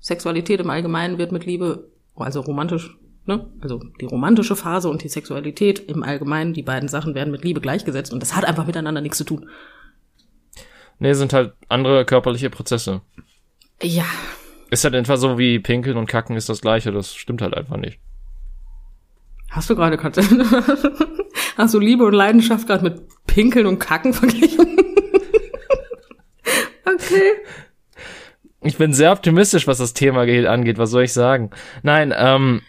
Sexualität im Allgemeinen wird mit Liebe, also romantisch, ne? Also die romantische Phase und die Sexualität im Allgemeinen, die beiden Sachen werden mit Liebe gleichgesetzt und das hat einfach miteinander nichts zu tun. Nee, sind halt andere körperliche Prozesse. Ja. Ist halt etwa so wie Pinkeln und Kacken ist das gleiche, das stimmt halt einfach nicht. Hast du gerade Katze? *laughs* Hast du Liebe und Leidenschaft gerade mit Pinkeln und Kacken verglichen? *laughs* okay. Ich bin sehr optimistisch, was das Thema ge- angeht, was soll ich sagen? Nein, ähm,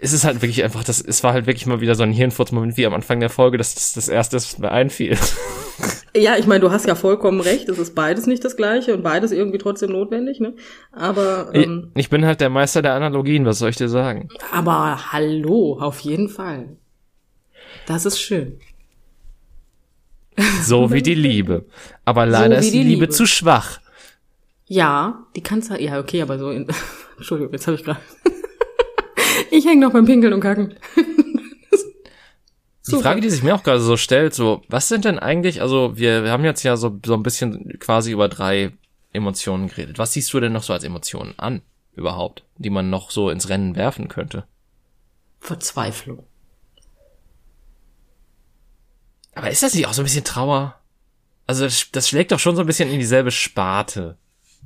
es ist halt wirklich einfach, das, es war halt wirklich mal wieder so ein Hirnfurzmoment wie am Anfang der Folge, das ist das erste, was mir einfiel. *laughs* Ja, ich meine, du hast ja vollkommen recht. Es ist beides nicht das Gleiche und beides irgendwie trotzdem notwendig, ne? Aber, ähm, Ich bin halt der Meister der Analogien, was soll ich dir sagen? aber hallo, auf jeden Fall. Das ist schön. So wie die Liebe. Aber *laughs* leider wie ist die die Liebe, Liebe. zu schwach. Ja, die kannst du, ja, okay, aber so in, *laughs* Entschuldigung, jetzt habe ich gerade, *laughs* ich hänge noch beim Pinkeln und Kacken. *laughs* Die Frage, die sich mir auch gerade so stellt, so, was sind denn eigentlich, also wir, wir haben jetzt ja so, so ein bisschen quasi über drei Emotionen geredet. Was siehst du denn noch so als Emotionen an, überhaupt, die man noch so ins Rennen werfen könnte? Verzweiflung. Aber ist das nicht auch so ein bisschen Trauer? Also das, das schlägt doch schon so ein bisschen in dieselbe Sparte.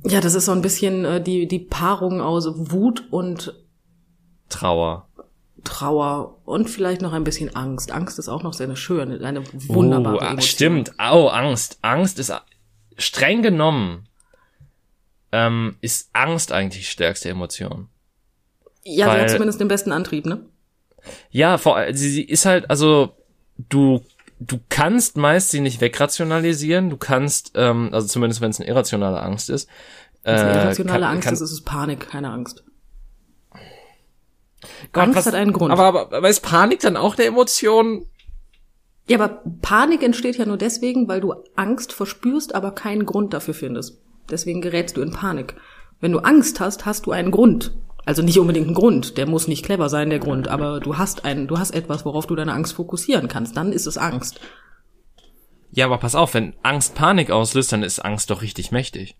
Ja, das ist so ein bisschen äh, die, die Paarung aus Wut und Trauer. Trauer und vielleicht noch ein bisschen Angst. Angst ist auch noch sehr eine schöne, eine wunderbare oh, Emotion. Stimmt. Au, Angst. Angst ist streng genommen. Ähm, ist Angst eigentlich die stärkste Emotion. Ja, sie weil- hat zumindest den besten Antrieb, ne? Ja, vor allem, sie, sie ist halt, also, du, du kannst meist sie nicht wegrationalisieren, du kannst, ähm, also zumindest wenn es eine irrationale Angst ist. Wenn es eine äh, irrationale kann- Angst kann- ist, ist es Panik, keine Angst. Gott, Angst was- hat einen Grund. Aber, aber, aber ist Panik dann auch der Emotion? Ja, aber Panik entsteht ja nur deswegen, weil du Angst verspürst, aber keinen Grund dafür findest. Deswegen gerätst du in Panik. Wenn du Angst hast, hast du einen Grund. Also nicht unbedingt einen Grund, der muss nicht clever sein, der Grund, aber du hast einen, du hast etwas, worauf du deine Angst fokussieren kannst. Dann ist es Angst. Ja, aber pass auf, wenn Angst Panik auslöst, dann ist Angst doch richtig mächtig.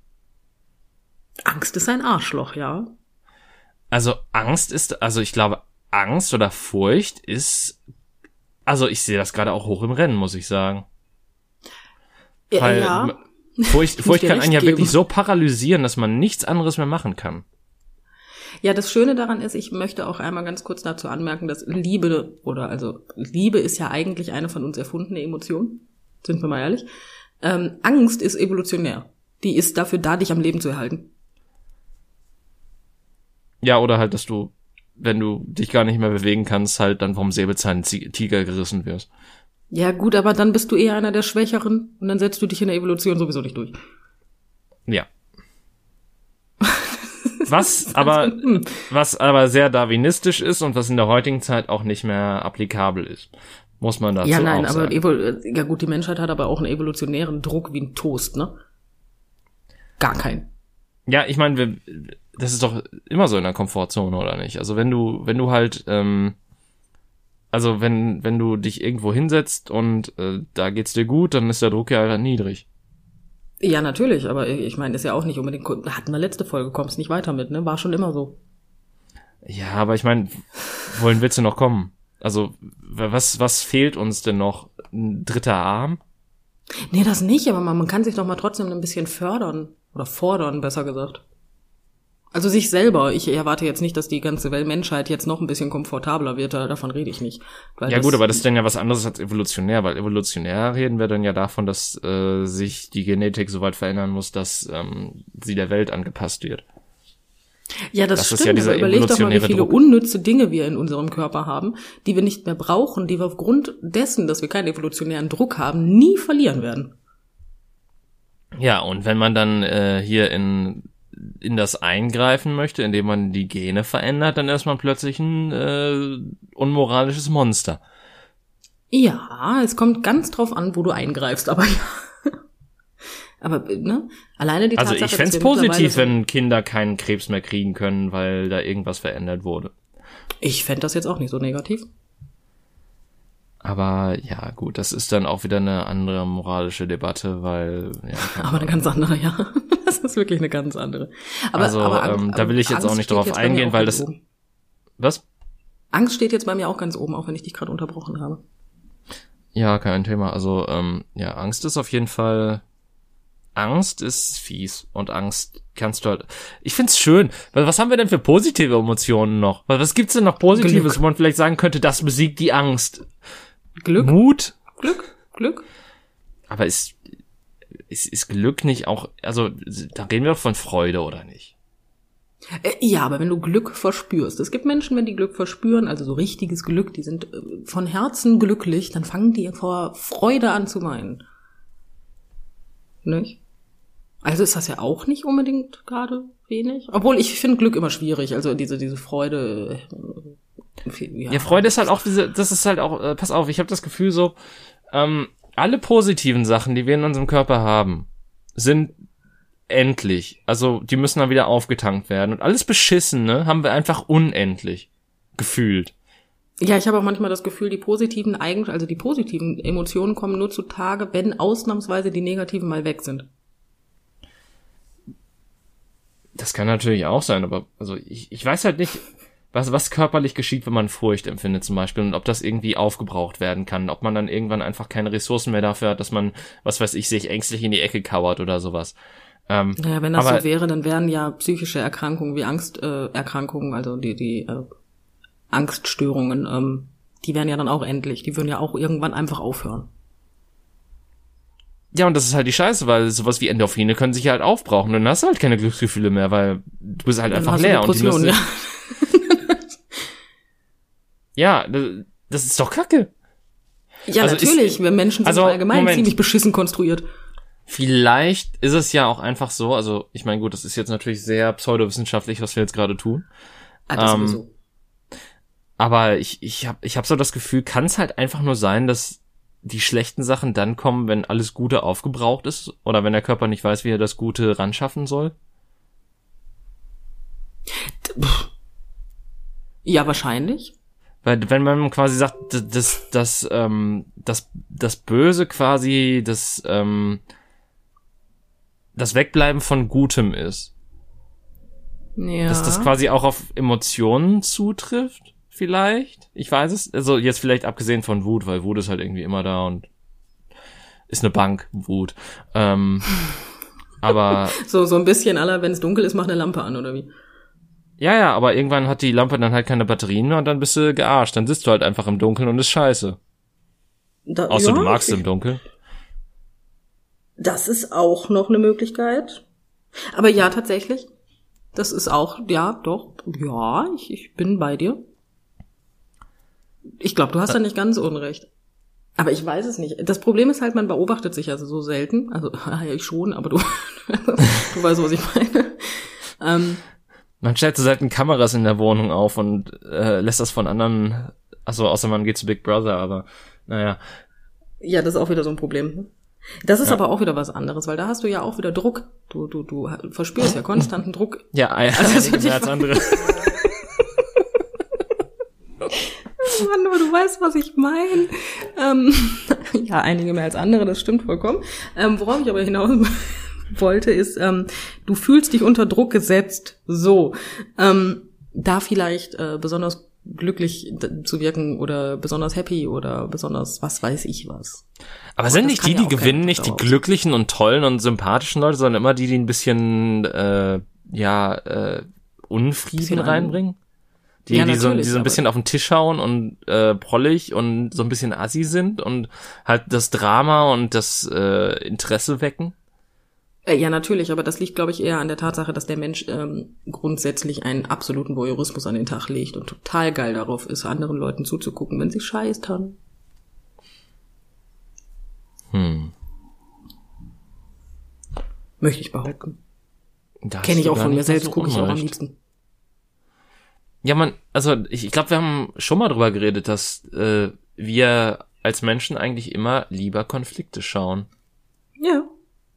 Angst ist ein Arschloch, ja. Also Angst ist, also ich glaube, Angst oder Furcht ist, also ich sehe das gerade auch hoch im Rennen, muss ich sagen. Ja, Weil ja. Furcht, *laughs* Furcht kann einen ja geben. wirklich so paralysieren, dass man nichts anderes mehr machen kann. Ja, das Schöne daran ist, ich möchte auch einmal ganz kurz dazu anmerken, dass Liebe oder also Liebe ist ja eigentlich eine von uns erfundene Emotion. Sind wir mal ehrlich. Ähm, Angst ist evolutionär. Die ist dafür da, dich am Leben zu erhalten. Ja, oder halt, dass du, wenn du dich gar nicht mehr bewegen kannst, halt dann vom Säbelzahntiger gerissen wirst. Ja, gut, aber dann bist du eher einer der Schwächeren und dann setzt du dich in der Evolution sowieso nicht durch. Ja. *laughs* Was aber, was aber sehr darwinistisch ist und was in der heutigen Zeit auch nicht mehr applikabel ist. Muss man dazu ja, nein, auch aber sagen. Ja gut, die Menschheit hat aber auch einen evolutionären Druck wie ein Toast, ne? Gar keinen. Ja, ich meine, das ist doch immer so in der Komfortzone, oder nicht? Also wenn du, wenn du halt, ähm, Also wenn, wenn du dich irgendwo hinsetzt und äh, da geht's dir gut, dann ist der Druck ja niedrig. Ja, natürlich, aber ich meine, ist ja auch nicht unbedingt, hatten wir letzte Folge, kommst nicht weiter mit, ne? War schon immer so. Ja, aber ich meine, willst du noch kommen? Also, was, was fehlt uns denn noch? Ein dritter Arm? Nee, das nicht, aber man, man kann sich doch mal trotzdem ein bisschen fördern. Oder fordern, besser gesagt. Also sich selber. Ich erwarte jetzt nicht, dass die ganze Welt Menschheit jetzt noch ein bisschen komfortabler wird. Davon rede ich nicht. ja gut, aber das ist dann ja was anderes als evolutionär, weil evolutionär reden wir dann ja davon, dass äh, sich die Genetik so weit verändern muss, dass ähm, sie der Welt angepasst wird. Ja, das, das stimmt. Ist ja dieser überleg doch mal, wie viele Druck. unnütze Dinge wir in unserem Körper haben, die wir nicht mehr brauchen, die wir aufgrund dessen, dass wir keinen evolutionären Druck haben, nie verlieren werden. Ja, und wenn man dann äh, hier in in das eingreifen möchte, indem man die Gene verändert, dann ist man plötzlich ein äh, unmoralisches Monster. Ja, es kommt ganz drauf an, wo du eingreifst, aber ja. *laughs* aber ne, alleine die also Tatsache, Also ich fände positiv, wenn Kinder keinen Krebs mehr kriegen können, weil da irgendwas verändert wurde. Ich fände das jetzt auch nicht so negativ. Aber ja, gut, das ist dann auch wieder eine andere moralische Debatte, weil. Ja, *laughs* aber eine ganz andere, ja. *laughs* Das ist wirklich eine ganz andere. Aber, also, aber ähm, da will ich jetzt Angst auch nicht drauf eingehen, weil das. Oben. Was? Angst steht jetzt bei mir auch ganz oben, auch wenn ich dich gerade unterbrochen habe. Ja, kein Thema. Also, ähm, ja, Angst ist auf jeden Fall. Angst ist fies und Angst kannst du halt. Ich find's schön. Was haben wir denn für positive Emotionen noch? Was gibt's denn noch Positives, Glück. wo man vielleicht sagen könnte, das besiegt die Angst? Glück. Mut. Glück. Glück. Aber ist, ist, ist Glück nicht auch, also da reden wir doch von Freude, oder nicht? Äh, ja, aber wenn du Glück verspürst, es gibt Menschen, wenn die Glück verspüren, also so richtiges Glück, die sind äh, von Herzen glücklich, dann fangen die vor Freude an zu weinen. Nicht? Also ist das ja auch nicht unbedingt gerade wenig. Obwohl ich finde Glück immer schwierig, also diese, diese Freude. Äh, ja. ja, Freude ist halt auch diese, das ist halt auch, äh, pass auf, ich habe das Gefühl so, ähm, alle positiven Sachen, die wir in unserem Körper haben, sind endlich. Also die müssen dann wieder aufgetankt werden. Und alles Beschissene haben wir einfach unendlich gefühlt. Ja, ich habe auch manchmal das Gefühl, die positiven Eigenschaften, also die positiven Emotionen kommen nur zutage, wenn ausnahmsweise die negativen mal weg sind. Das kann natürlich auch sein, aber also ich, ich weiß halt nicht, was, was körperlich geschieht, wenn man Furcht empfindet zum Beispiel und ob das irgendwie aufgebraucht werden kann, ob man dann irgendwann einfach keine Ressourcen mehr dafür hat, dass man, was weiß ich, sich ängstlich in die Ecke kauert oder sowas. Ähm, naja, wenn das aber, so wäre, dann wären ja psychische Erkrankungen wie Angsterkrankungen, äh, also die, die äh, Angststörungen, ähm, die wären ja dann auch endlich, die würden ja auch irgendwann einfach aufhören. Ja, und das ist halt die Scheiße, weil sowas wie Endorphine können sich halt aufbrauchen. Dann hast du halt keine Glücksgefühle mehr, weil du bist halt dann einfach leer. Und die müssen, ja. Ja, das ist doch kacke. Ja, also natürlich. Ist, Menschen sind also, allgemein Moment. ziemlich beschissen konstruiert. Vielleicht ist es ja auch einfach so, also ich meine, gut, das ist jetzt natürlich sehr pseudowissenschaftlich, was wir jetzt gerade tun. Ah, das ähm. Aber ich, ich habe ich hab so das Gefühl, kann es halt einfach nur sein, dass die schlechten Sachen dann kommen, wenn alles Gute aufgebraucht ist oder wenn der Körper nicht weiß, wie er das Gute ran schaffen soll? Ja, wahrscheinlich. Weil wenn man quasi sagt, das, das, ähm, das, das Böse quasi das, ähm, das Wegbleiben von Gutem ist. Ja. Dass das quasi auch auf Emotionen zutrifft, vielleicht. Ich weiß es. Also jetzt vielleicht abgesehen von Wut, weil Wut ist halt irgendwie immer da und ist eine Bank, Wut. Ähm, *laughs* aber. so, so ein bisschen aller, wenn es dunkel ist, mach eine Lampe an, oder wie? Ja, ja, aber irgendwann hat die Lampe dann halt keine Batterien mehr und dann bist du gearscht. Dann sitzt du halt einfach im Dunkeln und ist scheiße. Da, Außer ja, du magst okay. im Dunkeln. Das ist auch noch eine Möglichkeit. Aber ja, tatsächlich. Das ist auch, ja, doch, ja, ich, ich bin bei dir. Ich glaube, du hast da nicht ganz unrecht. Aber ich weiß es nicht. Das Problem ist halt, man beobachtet sich also so selten. Also, *laughs* ja, ich schon, aber du, *laughs* du weißt, was ich meine. Ähm, man stellt so selten Kameras in der Wohnung auf und äh, lässt das von anderen, also außer man geht zu Big Brother, aber naja. Ja, das ist auch wieder so ein Problem. Das ist ja. aber auch wieder was anderes, weil da hast du ja auch wieder Druck. Du, du, du verspürst ja konstanten Druck. *laughs* Ja, also das als *laughs* andere. Mann, aber du weißt, was ich meine. Ähm, *laughs* ja, einige mehr als andere, das stimmt vollkommen. Ähm, worauf ich aber hinaus wollte, ist, ähm, du fühlst dich unter Druck gesetzt. So. Ähm, da vielleicht äh, besonders glücklich zu wirken oder besonders happy oder besonders was weiß ich was. Aber sind nicht die, die gewinnen, nicht die glücklichen und tollen und sympathischen Leute, sondern immer die, die ein bisschen äh, ja äh, Unfrieden reinbringen? Die, ja, die, so, die so ein bisschen auf den Tisch hauen und äh, prollig und so ein bisschen assi sind und halt das Drama und das äh, Interesse wecken? Äh, ja, natürlich, aber das liegt, glaube ich, eher an der Tatsache, dass der Mensch ähm, grundsätzlich einen absoluten Voyeurismus an den Tag legt und total geil darauf ist, anderen Leuten zuzugucken, wenn sie scheiß haben. Hm. Möchte ich behaupten. Kenne ich auch von mir selbst, gucke ich auch am liebsten. Ja, man, also ich, ich glaube, wir haben schon mal drüber geredet, dass äh, wir als Menschen eigentlich immer lieber Konflikte schauen. Ja.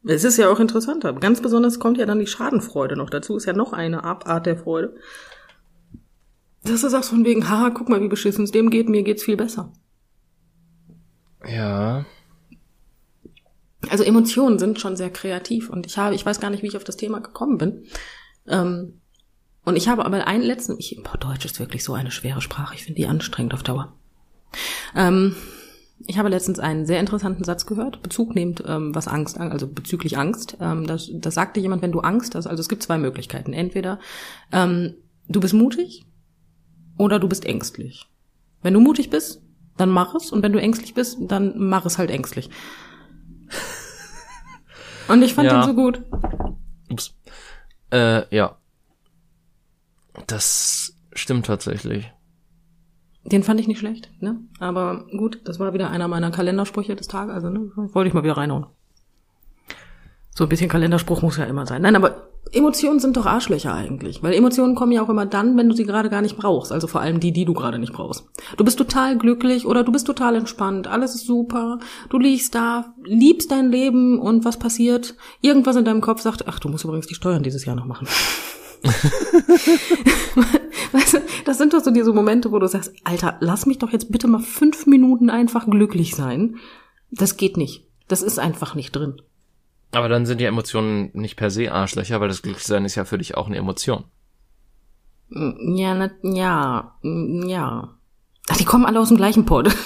Es ist ja auch interessanter. Ganz besonders kommt ja dann die Schadenfreude noch dazu. Ist ja noch eine Abart der Freude. Das ist auch so von wegen, haha, guck mal, wie beschissen es dem geht, mir geht's viel besser. Ja. Also Emotionen sind schon sehr kreativ und ich habe, ich weiß gar nicht, wie ich auf das Thema gekommen bin. Ähm, und ich habe aber einen letzten, ich, boah, Deutsch ist wirklich so eine schwere Sprache, ich finde die anstrengend auf Dauer. Ähm, ich habe letztens einen sehr interessanten Satz gehört, Bezug nehmend, ähm, was Angst, also bezüglich Angst. Ähm, das, das sagte jemand, wenn du Angst hast, also es gibt zwei Möglichkeiten. Entweder ähm, du bist mutig oder du bist ängstlich. Wenn du mutig bist, dann mach es. Und wenn du ängstlich bist, dann mach es halt ängstlich. *laughs* Und ich fand ja. den so gut. Ups. Äh, ja. Das stimmt tatsächlich. Den fand ich nicht schlecht, ne? Aber gut, das war wieder einer meiner Kalendersprüche des Tages, also ne, wollte ich mal wieder reinhauen. So ein bisschen Kalenderspruch muss ja immer sein. Nein, aber Emotionen sind doch Arschlöcher eigentlich, weil Emotionen kommen ja auch immer dann, wenn du sie gerade gar nicht brauchst, also vor allem die, die du gerade nicht brauchst. Du bist total glücklich oder du bist total entspannt, alles ist super, du liegst da, liebst dein Leben und was passiert? Irgendwas in deinem Kopf sagt, ach, du musst übrigens die Steuern dieses Jahr noch machen. *laughs* weißt du, das sind doch so diese Momente, wo du sagst, Alter, lass mich doch jetzt bitte mal fünf Minuten einfach glücklich sein. Das geht nicht. Das ist einfach nicht drin. Aber dann sind die Emotionen nicht per se Arschlöcher, weil das Glücklichsein ist ja für dich auch eine Emotion. Mm, ja, na, ja, mm, ja. Ach, die kommen alle aus dem gleichen Pod. *laughs*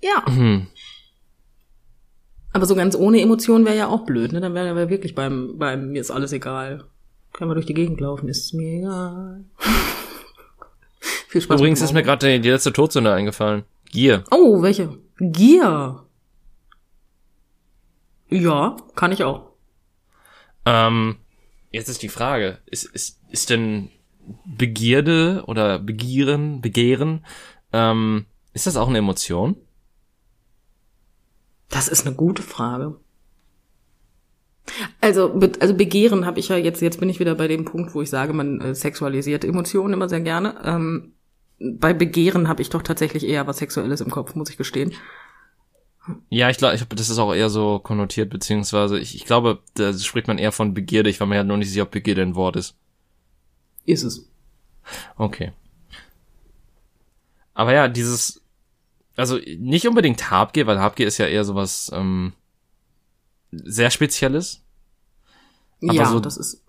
ja. Mhm. Aber so ganz ohne Emotionen wäre ja auch blöd, ne? Dann wäre wir wirklich beim, beim mir ist alles egal. Können wir durch die Gegend laufen, ist mir egal. *laughs* Viel Spaß. Übrigens ist mir gerade die, die letzte Todsünde eingefallen. Gier. Oh, welche? Gier. Ja, kann ich auch. Ähm, jetzt ist die Frage, ist, ist, ist denn Begierde oder Begieren, Begehren, ähm, ist das auch eine Emotion? Das ist eine gute Frage. Also, also Begehren habe ich ja jetzt, jetzt bin ich wieder bei dem Punkt, wo ich sage, man äh, sexualisiert Emotionen immer sehr gerne. Ähm, bei Begehren habe ich doch tatsächlich eher was Sexuelles im Kopf, muss ich gestehen. Ja, ich glaube, ich, das ist auch eher so konnotiert, beziehungsweise ich, ich glaube, da spricht man eher von Begierde. Ich war mir ja noch nicht sicher, ob Begierde ein Wort ist. Ist es. Okay. Aber ja, dieses also nicht unbedingt Habgier, weil Habgier ist ja eher sowas ähm, sehr Spezielles. Aber ja, so, das ist.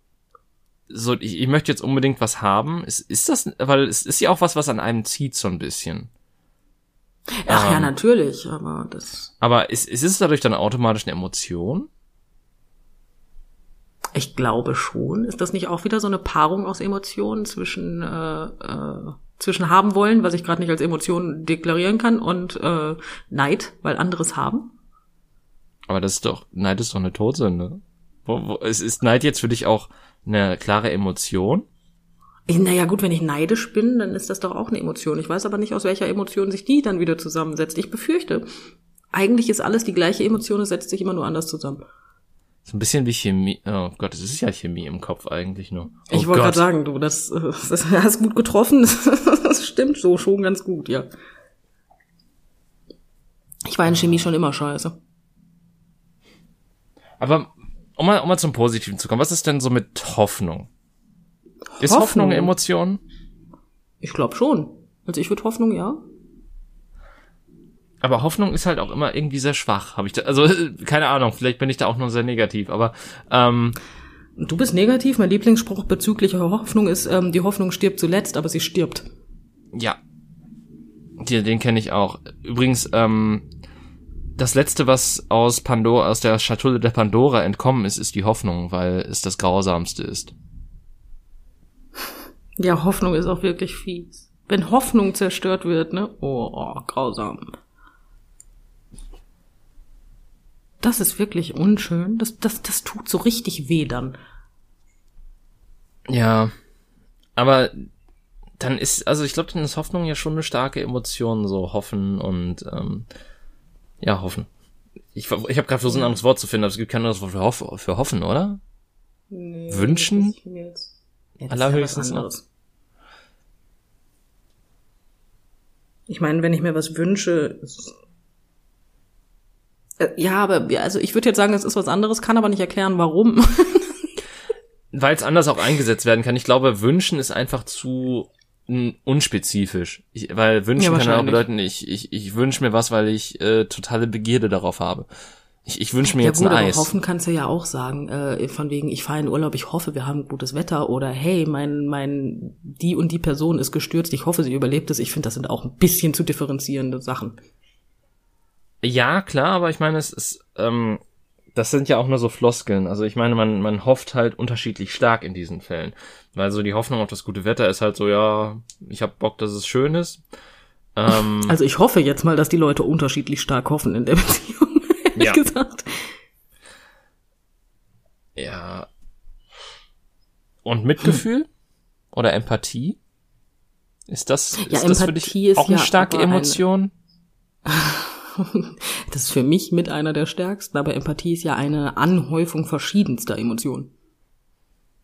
So, ich, ich möchte jetzt unbedingt was haben. Ist, ist das, weil es ist ja auch was, was an einem zieht so ein bisschen. Ach ähm, ja, natürlich, aber das. Aber ist, ist es dadurch dann automatisch eine Emotion? Ich glaube schon. Ist das nicht auch wieder so eine Paarung aus Emotionen zwischen äh, äh, zwischen haben wollen, was ich gerade nicht als Emotion deklarieren kann, und äh, Neid, weil anderes haben. Aber das ist doch, Neid ist doch eine Todsünde. Wo, wo, ist, ist Neid jetzt für dich auch eine klare Emotion? Naja gut, wenn ich neidisch bin, dann ist das doch auch eine Emotion. Ich weiß aber nicht, aus welcher Emotion sich die dann wieder zusammensetzt. Ich befürchte, eigentlich ist alles die gleiche Emotion, es setzt sich immer nur anders zusammen. So ein bisschen wie Chemie. Oh Gott, es ist ja Chemie im Kopf eigentlich nur. Oh ich wollte gerade sagen, du, das, das hast gut getroffen. *laughs* Das stimmt so schon ganz gut, ja. Ich war in Chemie schon immer scheiße. Aber um mal, um mal zum Positiven zu kommen, was ist denn so mit Hoffnung? Ist Hoffnung, Hoffnung Emotion? Ich glaube schon. Also ich würde Hoffnung, ja. Aber Hoffnung ist halt auch immer irgendwie sehr schwach, habe ich da, also *laughs* keine Ahnung, vielleicht bin ich da auch nur sehr negativ, aber ähm, Du bist negativ. Mein Lieblingsspruch bezüglich Hoffnung ist, ähm, die Hoffnung stirbt zuletzt, aber sie stirbt. Ja. Den, den kenne ich auch. Übrigens, ähm, das letzte, was aus Pandora, aus der Schatulle der Pandora entkommen ist, ist die Hoffnung, weil es das Grausamste ist. Ja, Hoffnung ist auch wirklich fies. Wenn Hoffnung zerstört wird, ne? Oh, oh grausam. Das ist wirklich unschön. Das, das, das tut so richtig weh dann. Ja. Aber dann ist, also ich glaube, dann ist Hoffnung ja schon eine starke Emotion, so hoffen und ähm, ja, hoffen. Ich, ich habe gerade versucht, ein anderes Wort zu finden, aber es gibt kein anderes Wort für, hoff, für hoffen, oder? Nee, Wünschen? Ja, Allerhöchstens noch. Ich meine, wenn ich mir was wünsche, äh, ja, aber also ich würde jetzt sagen, es ist was anderes, kann aber nicht erklären, warum. *laughs* Weil es anders auch eingesetzt werden kann. Ich glaube, wünschen ist einfach zu unspezifisch. Ich, weil wünschen ja, kann auch bedeuten, ich, ich, ich wünsche mir was, weil ich äh, totale Begierde darauf habe. Ich, ich wünsche mir ja, jetzt gut, ein Eis. Hoffen kannst du ja auch sagen, äh, von wegen, ich fahre in Urlaub, ich hoffe, wir haben gutes Wetter oder hey, mein, mein, die und die Person ist gestürzt, ich hoffe, sie überlebt es. Ich finde, das sind auch ein bisschen zu differenzierende Sachen. Ja, klar, aber ich meine, es ist, ähm, das sind ja auch nur so Floskeln. Also ich meine, man, man hofft halt unterschiedlich stark in diesen Fällen. Weil so die Hoffnung auf das gute Wetter ist halt so, ja, ich hab Bock, dass es schön ist. Ähm, *laughs* also ich hoffe jetzt mal, dass die Leute unterschiedlich stark hoffen in der *laughs* Beziehung, ja. gesagt. Ja. Und Mitgefühl? Hm. Oder Empathie? Ist das, ja, ist das für dich auch eine starke Emotion? Eine *laughs* *laughs* Das ist für mich mit einer der stärksten, aber Empathie ist ja eine Anhäufung verschiedenster Emotionen.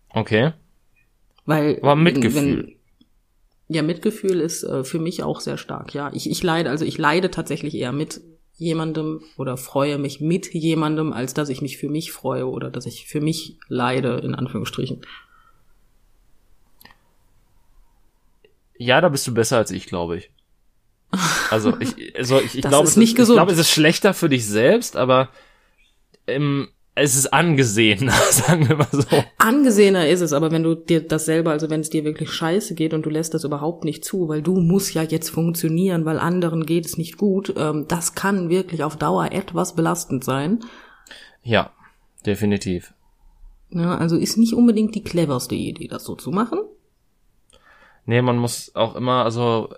Okay. Weil. Aber Mitgefühl. Wenn, ja, Mitgefühl ist äh, für mich auch sehr stark, ja. Ich, ich leide, also ich leide tatsächlich eher mit jemandem oder freue mich mit jemandem, als dass ich mich für mich freue oder dass ich für mich leide, in Anführungsstrichen. Ja, da bist du besser als ich, glaube ich. Also ich, also ich, ich glaube, es, ich glaube, es ist schlechter für dich selbst, aber im, es ist angesehener, *laughs* sagen wir mal so. Angesehener ist es, aber wenn du dir das selber, also wenn es dir wirklich scheiße geht und du lässt das überhaupt nicht zu, weil du musst ja jetzt funktionieren, weil anderen geht es nicht gut, ähm, das kann wirklich auf Dauer etwas belastend sein. Ja, definitiv. Ja, also ist nicht unbedingt die cleverste Idee, das so zu machen. Nee, man muss auch immer, also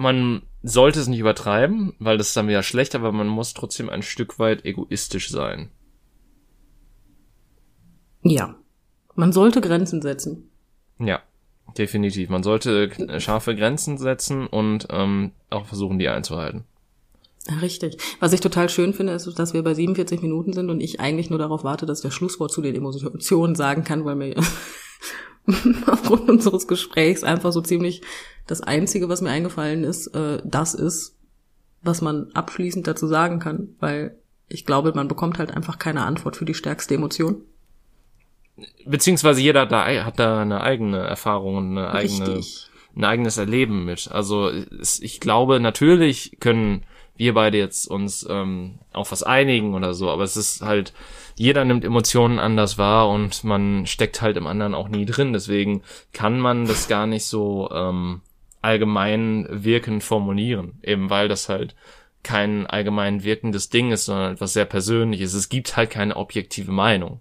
man sollte es nicht übertreiben, weil das ist dann wieder schlecht, aber man muss trotzdem ein Stück weit egoistisch sein. Ja. Man sollte Grenzen setzen. Ja, definitiv. Man sollte scharfe Grenzen setzen und ähm, auch versuchen, die einzuhalten. Richtig. Was ich total schön finde, ist, dass wir bei 47 Minuten sind und ich eigentlich nur darauf warte, dass der Schlusswort zu den Emotionen sagen kann, weil mir *laughs* aufgrund unseres Gesprächs einfach so ziemlich das Einzige, was mir eingefallen ist, äh, das ist, was man abschließend dazu sagen kann, weil ich glaube, man bekommt halt einfach keine Antwort für die stärkste Emotion. Beziehungsweise jeder da hat da eine eigene Erfahrung und eine eigene, ein eigenes Erleben mit. Also ich glaube, natürlich können wir beide jetzt uns ähm, auf was einigen oder so, aber es ist halt, jeder nimmt Emotionen anders wahr und man steckt halt im anderen auch nie drin. Deswegen kann man das gar nicht so ähm, allgemein wirkend formulieren, eben weil das halt kein allgemein wirkendes Ding ist, sondern etwas sehr Persönliches. Es gibt halt keine objektive Meinung.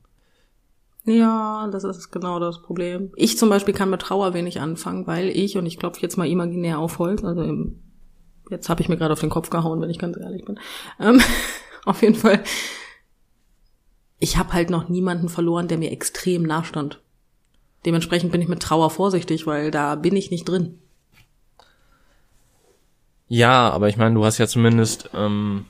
Ja, das ist genau das Problem. Ich zum Beispiel kann mit Trauer wenig anfangen, weil ich, und ich klopfe jetzt mal imaginär auf Holz, also im Jetzt habe ich mir gerade auf den Kopf gehauen, wenn ich ganz ehrlich bin. Ähm, *laughs* auf jeden Fall. Ich habe halt noch niemanden verloren, der mir extrem nachstand. Dementsprechend bin ich mit Trauer vorsichtig, weil da bin ich nicht drin. Ja, aber ich meine, du hast ja zumindest, ähm,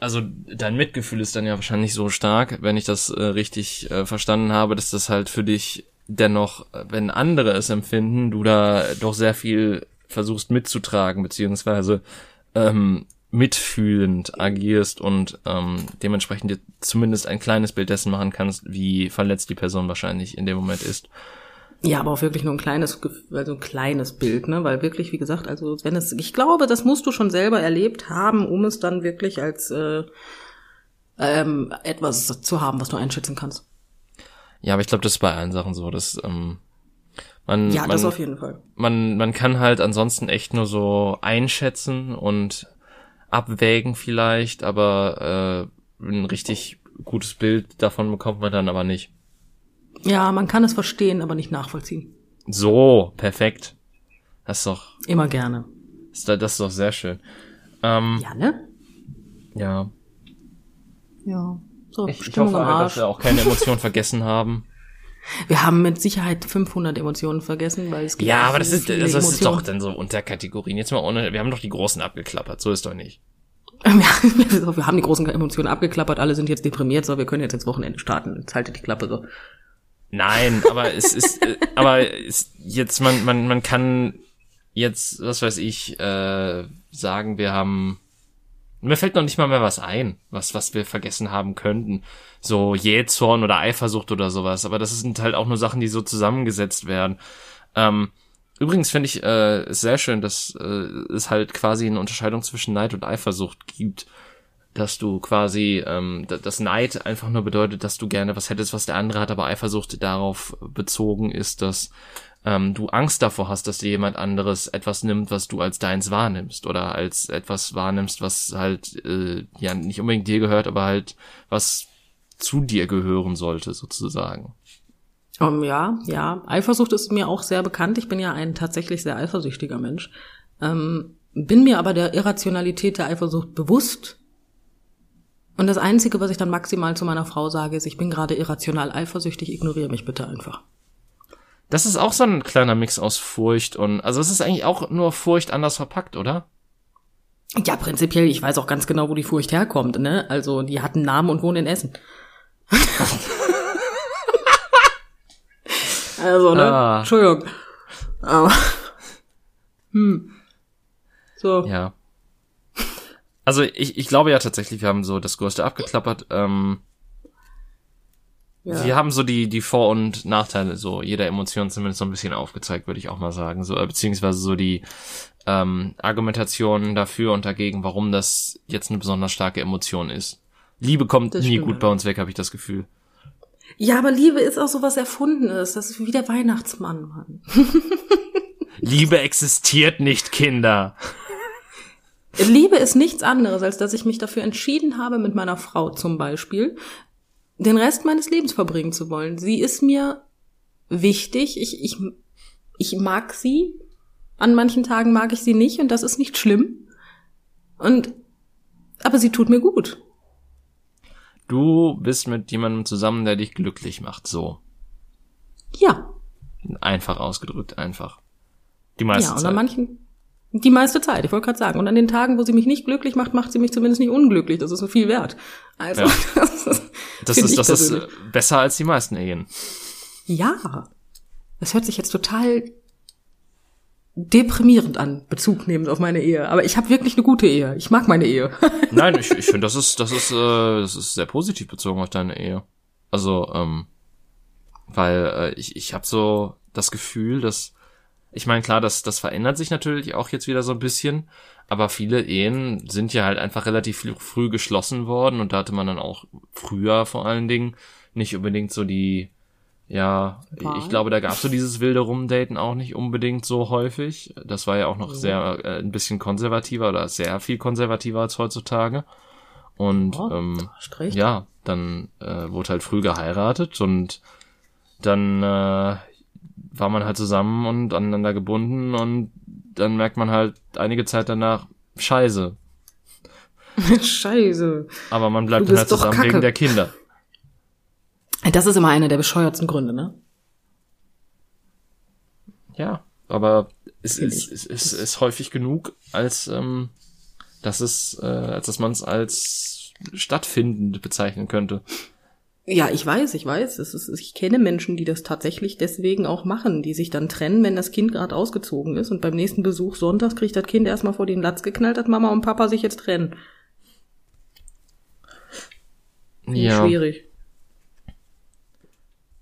also dein Mitgefühl ist dann ja wahrscheinlich so stark, wenn ich das äh, richtig äh, verstanden habe, dass das halt für dich dennoch, wenn andere es empfinden, du da doch sehr viel versuchst mitzutragen, beziehungsweise ähm, mitfühlend agierst und ähm, dementsprechend dir zumindest ein kleines Bild dessen machen kannst, wie verletzt die Person wahrscheinlich in dem Moment ist. Ja, aber auch wirklich nur ein kleines, also ein kleines Bild, ne? Weil wirklich, wie gesagt, also wenn es, ich glaube, das musst du schon selber erlebt haben, um es dann wirklich als äh, ähm, etwas zu haben, was du einschätzen kannst. Ja, aber ich glaube, das ist bei allen Sachen so, dass ähm, man, Ja, man, das auf jeden Fall. man, man kann halt ansonsten echt nur so einschätzen und abwägen vielleicht, aber äh, ein richtig gutes Bild davon bekommt man dann aber nicht. Ja, man kann es verstehen, aber nicht nachvollziehen. So, perfekt. Das ist doch, Immer gerne. das ist, das ist doch sehr schön. Ähm, Ja, ne? ja. Ja. So, Ich, ich Stimmung hoffe am halt, dass wir auch keine Emotionen vergessen haben. *laughs* Wir haben mit Sicherheit 500 Emotionen vergessen, weil es gibt Ja, aber das ist, viele das ist doch dann so Unterkategorien. Jetzt mal ohne, wir haben doch die großen abgeklappert, so ist doch nicht. *laughs* Wir haben die großen Emotionen abgeklappert, alle sind jetzt deprimiert, so, wir können jetzt ins Wochenende starten. Jetzt haltet die Klappe so. Nein, aber es ist, äh, aber es, jetzt man, man, man kann jetzt, was weiß ich, äh, sagen, wir haben, mir fällt noch nicht mal mehr was ein, was, was wir vergessen haben könnten. So Jähzorn oder Eifersucht oder sowas, aber das sind halt auch nur Sachen, die so zusammengesetzt werden. Ähm, übrigens finde ich äh, sehr schön, dass äh, es halt quasi eine Unterscheidung zwischen Neid und Eifersucht gibt dass du quasi, ähm, das Neid einfach nur bedeutet, dass du gerne was hättest, was der andere hat, aber Eifersucht darauf bezogen ist, dass ähm, du Angst davor hast, dass dir jemand anderes etwas nimmt, was du als deins wahrnimmst oder als etwas wahrnimmst, was halt äh, ja nicht unbedingt dir gehört, aber halt was zu dir gehören sollte, sozusagen. Um, ja, ja. Eifersucht ist mir auch sehr bekannt. Ich bin ja ein tatsächlich sehr eifersüchtiger Mensch. Ähm, bin mir aber der Irrationalität der Eifersucht bewusst. Und das Einzige, was ich dann maximal zu meiner Frau sage, ist, ich bin gerade irrational eifersüchtig, ignoriere mich bitte einfach. Das ist auch so ein kleiner Mix aus Furcht und, also es ist eigentlich auch nur Furcht anders verpackt, oder? Ja, prinzipiell, ich weiß auch ganz genau, wo die Furcht herkommt, ne? Also, die hat einen Namen und wohnt in Essen. *laughs* also, ne? Ah. Entschuldigung. Aber, hm. So. Ja. Also ich, ich glaube ja tatsächlich, wir haben so das Größte abgeklappert. Ähm, Ja. Wir haben so die, die Vor- und Nachteile so jeder Emotion zumindest so ein bisschen aufgezeigt, würde ich auch mal sagen. So, äh, beziehungsweise so die ähm, Argumentationen dafür und dagegen, warum das jetzt eine besonders starke Emotion ist. Liebe kommt Das nie stimmt, gut bei uns weg, habe ich das Gefühl. Ja, aber Liebe ist auch so was Erfundenes. Das ist wie der Weihnachtsmann, Mann. *laughs* Liebe existiert nicht, Kinder. Liebe ist nichts anderes, als dass ich mich dafür entschieden habe, mit meiner Frau zum Beispiel, den Rest meines Lebens verbringen zu wollen. Sie ist mir wichtig. Ich, ich, ich mag sie. An manchen Tagen mag ich sie nicht und das ist nicht schlimm. Und, aber sie tut mir gut. Du bist mit jemandem zusammen, der dich glücklich macht. So. Ja. Einfach ausgedrückt, einfach. Die meiste Ja, und Zeit. an manchen, die meiste Zeit, ich wollte gerade sagen. Und an den Tagen, wo sie mich nicht glücklich macht, macht sie mich zumindest nicht unglücklich. Das ist so viel wert. Also, Ja. *laughs* das ist, das ist, das ist persönlich. äh, besser als die meisten Ehen. Ja. Das hört sich jetzt total deprimierend an, Bezug nehmend auf meine Ehe. Aber ich habe wirklich eine gute Ehe. Ich mag meine Ehe. *laughs* Nein, ich, ich finde, das ist, das ist, äh, das ist sehr positiv bezogen auf deine Ehe. Also, ähm, weil äh, ich, ich habe so das Gefühl, dass, ich meine, klar, das, das verändert sich natürlich auch jetzt wieder so ein bisschen, aber viele Ehen sind ja halt einfach relativ früh- geschlossen worden und da hatte man dann auch früher vor allen Dingen nicht unbedingt so die, ja, Wahl. ich glaube, da gab es so dieses wilde Rumdaten auch nicht unbedingt so häufig. Das war ja auch noch sehr äh, ein bisschen konservativer oder sehr viel konservativer als heutzutage. Und Oh, ähm, ja, dann äh, wurde halt früh geheiratet und dann äh, war man halt zusammen und aneinander gebunden und dann merkt man halt einige Zeit danach, scheiße. *laughs* Scheiße. Aber man bleibt dann halt zusammen wegen der Kinder. Das ist immer einer der bescheuertsten Gründe, ne? Ja, aber es ist, es ist, ist häufig genug, als ähm, dass es, äh, als dass man es als stattfindend bezeichnen könnte. Ja, ich weiß, ich weiß. Ist, ich kenne Menschen, die das tatsächlich deswegen auch machen, die sich dann trennen, wenn das Kind gerade ausgezogen ist und beim nächsten Besuch sonntags kriegt das Kind erstmal vor den Latz geknallt, dass Mama und Papa sich jetzt trennen. Ich Ja, Schwierig.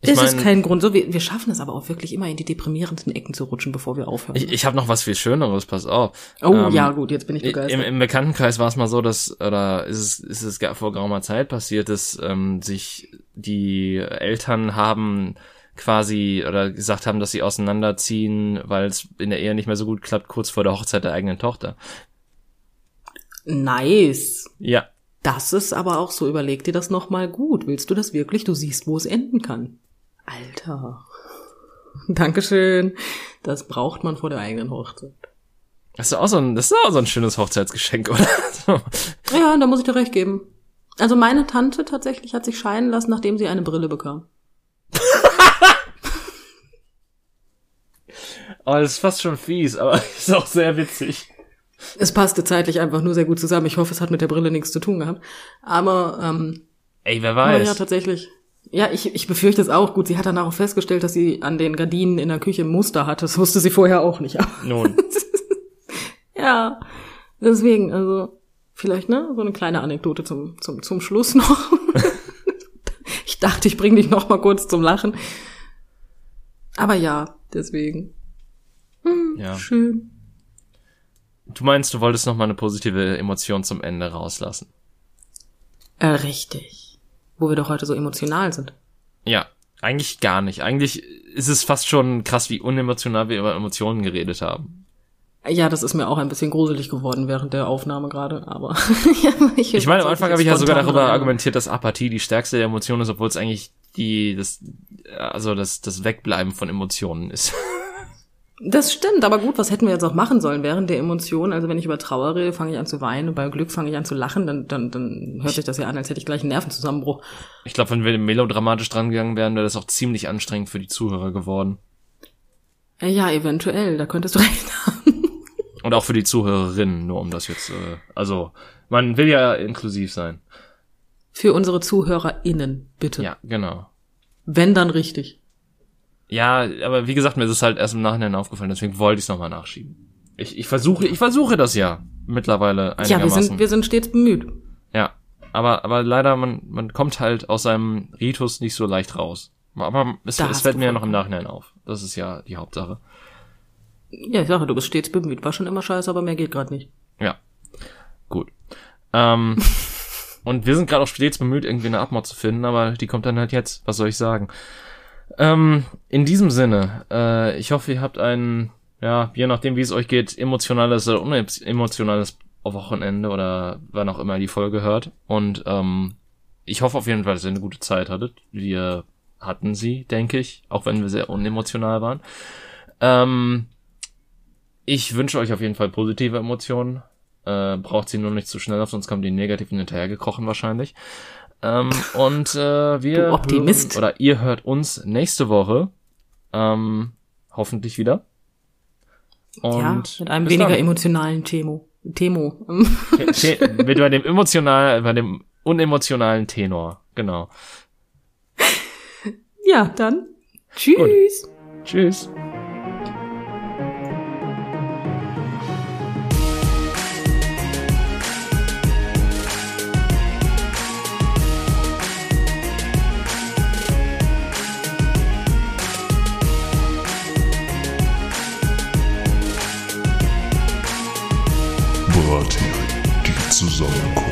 Ich es ist mein- kein Grund. So, wir, wir schaffen es aber auch wirklich immer in die deprimierenden Ecken zu rutschen, bevor wir aufhören. Ich, ich habe noch was viel Schöneres, pass auf. oh Ähm, ja, gut, jetzt bin ich Im, begeistert. Im Bekanntenkreis war es mal so, dass, oder ist es, ist es vor geraumer Zeit passiert, dass ähm, sich die Eltern haben quasi oder gesagt haben, dass sie auseinanderziehen, weil es in der Ehe nicht mehr so gut klappt, kurz vor der Hochzeit der eigenen Tochter. nice. Ja, Das ist aber auch so, überleg dir das nochmal gut. Willst du das wirklich? Du siehst, wo es enden kann. Alter. *laughs* Dankeschön. Das braucht man vor der eigenen Hochzeit. das ist auch so ein, das ist auch so ein schönes Hochzeitsgeschenk, *laughs* oder? So. Ja, da muss ich dir recht geben. Also meine Tante tatsächlich hat sich scheiden lassen, nachdem sie eine Brille bekam. *laughs* Oh, das ist fast schon fies, aber ist auch sehr witzig. Es passte zeitlich einfach nur sehr gut zusammen. Ich hoffe, es hat mit der Brille nichts zu tun gehabt. Aber ähm, Ey, wer Aber ja, weiß. tatsächlich. Ja, ich, ich befürchte es auch. Gut, sie hat danach auch festgestellt, dass sie an den Gardinen in der Küche Muster hatte. Das wusste sie vorher auch nicht. *laughs* Nun, ja, deswegen, also vielleicht, ne, so eine kleine Anekdote zum, zum, zum Schluss noch. *laughs* ich dachte, ich bringe dich noch mal kurz zum Lachen. Aber ja, deswegen. Hm, Ja. Schön. du meinst, du wolltest noch mal eine positive Emotion zum Ende rauslassen. Äh, richtig. Wo wir doch heute so emotional sind. Ja, eigentlich gar nicht. Eigentlich ist es fast schon krass, wie unemotional wir über Emotionen geredet haben. Ja, das ist mir auch ein bisschen gruselig geworden während der Aufnahme gerade, aber *laughs* ja, Ich meine, am Anfang habe ich ja sogar darüber rein. argumentiert, dass Apathie die stärkste der Emotionen ist, obwohl es eigentlich die, das, also das, das Wegbleiben von Emotionen ist. *laughs* Das stimmt, aber gut, was hätten wir jetzt auch machen sollen während der Emotionen? Also wenn ich über Trauer rede, fange ich an zu weinen und bei Glück fange ich an zu lachen, dann, dann, dann hört sich das ja an, als hätte ich gleich einen Nervenzusammenbruch. Ich glaube, wenn wir melodramatisch dran gegangen wären, wäre das auch ziemlich anstrengend für die Zuhörer geworden. Äh, Ja, eventuell, da könntest du *laughs* recht haben. Und auch für die Zuhörerinnen, nur um das jetzt, äh, also, man will ja inklusiv sein. Für unsere ZuhörerInnen, bitte. Ja, genau. Wenn dann richtig. Ja, aber wie gesagt, mir ist es halt erst im Nachhinein aufgefallen, deswegen wollte ich es nochmal nachschieben. Ich, ich versuche, ich versuche das ja mittlerweile Ja, wir einigermaßen. sind, wir sind stets bemüht. ja, aber, aber leider, man, man kommt halt aus seinem Ritus nicht so leicht raus. Aber es, es fällt mir ja noch im Nachhinein auf. Das ist ja die Hauptsache. Ja, ich sage, du bist stets bemüht. War schon immer scheiße, aber mehr geht gerade nicht. Ja, gut. Ähm, *laughs* und wir sind gerade auch stets bemüht, irgendwie eine Abmord zu finden, aber die kommt dann halt jetzt. Was soll ich sagen? Ähm, in diesem Sinne, äh, ich hoffe, ihr habt ein, ja, je nachdem, wie es euch geht, emotionales oder unemotionales Wochenende oder wann auch immer die Folge hört. Und ähm, ich hoffe auf jeden Fall, dass ihr eine gute Zeit hattet. Wir hatten sie, denke ich, auch wenn wir sehr unemotional waren. Ähm, ich wünsche euch auf jeden Fall positive Emotionen. Äh, braucht sie nur nicht zu schnell auf, sonst kommen die negativen hinterhergekrochen wahrscheinlich. Ähm, und äh, wir Du Optimist. Hören, oder ihr hört uns nächste Woche ähm, hoffentlich wieder. Und ja, mit einem weniger dann. emotionalen Temo. Temo. Te- mit bei dem emotional, bei dem unemotionalen Tenor, genau. ja, dann. Tschüss. Tschüss. Bratin, die Zusammenkunft.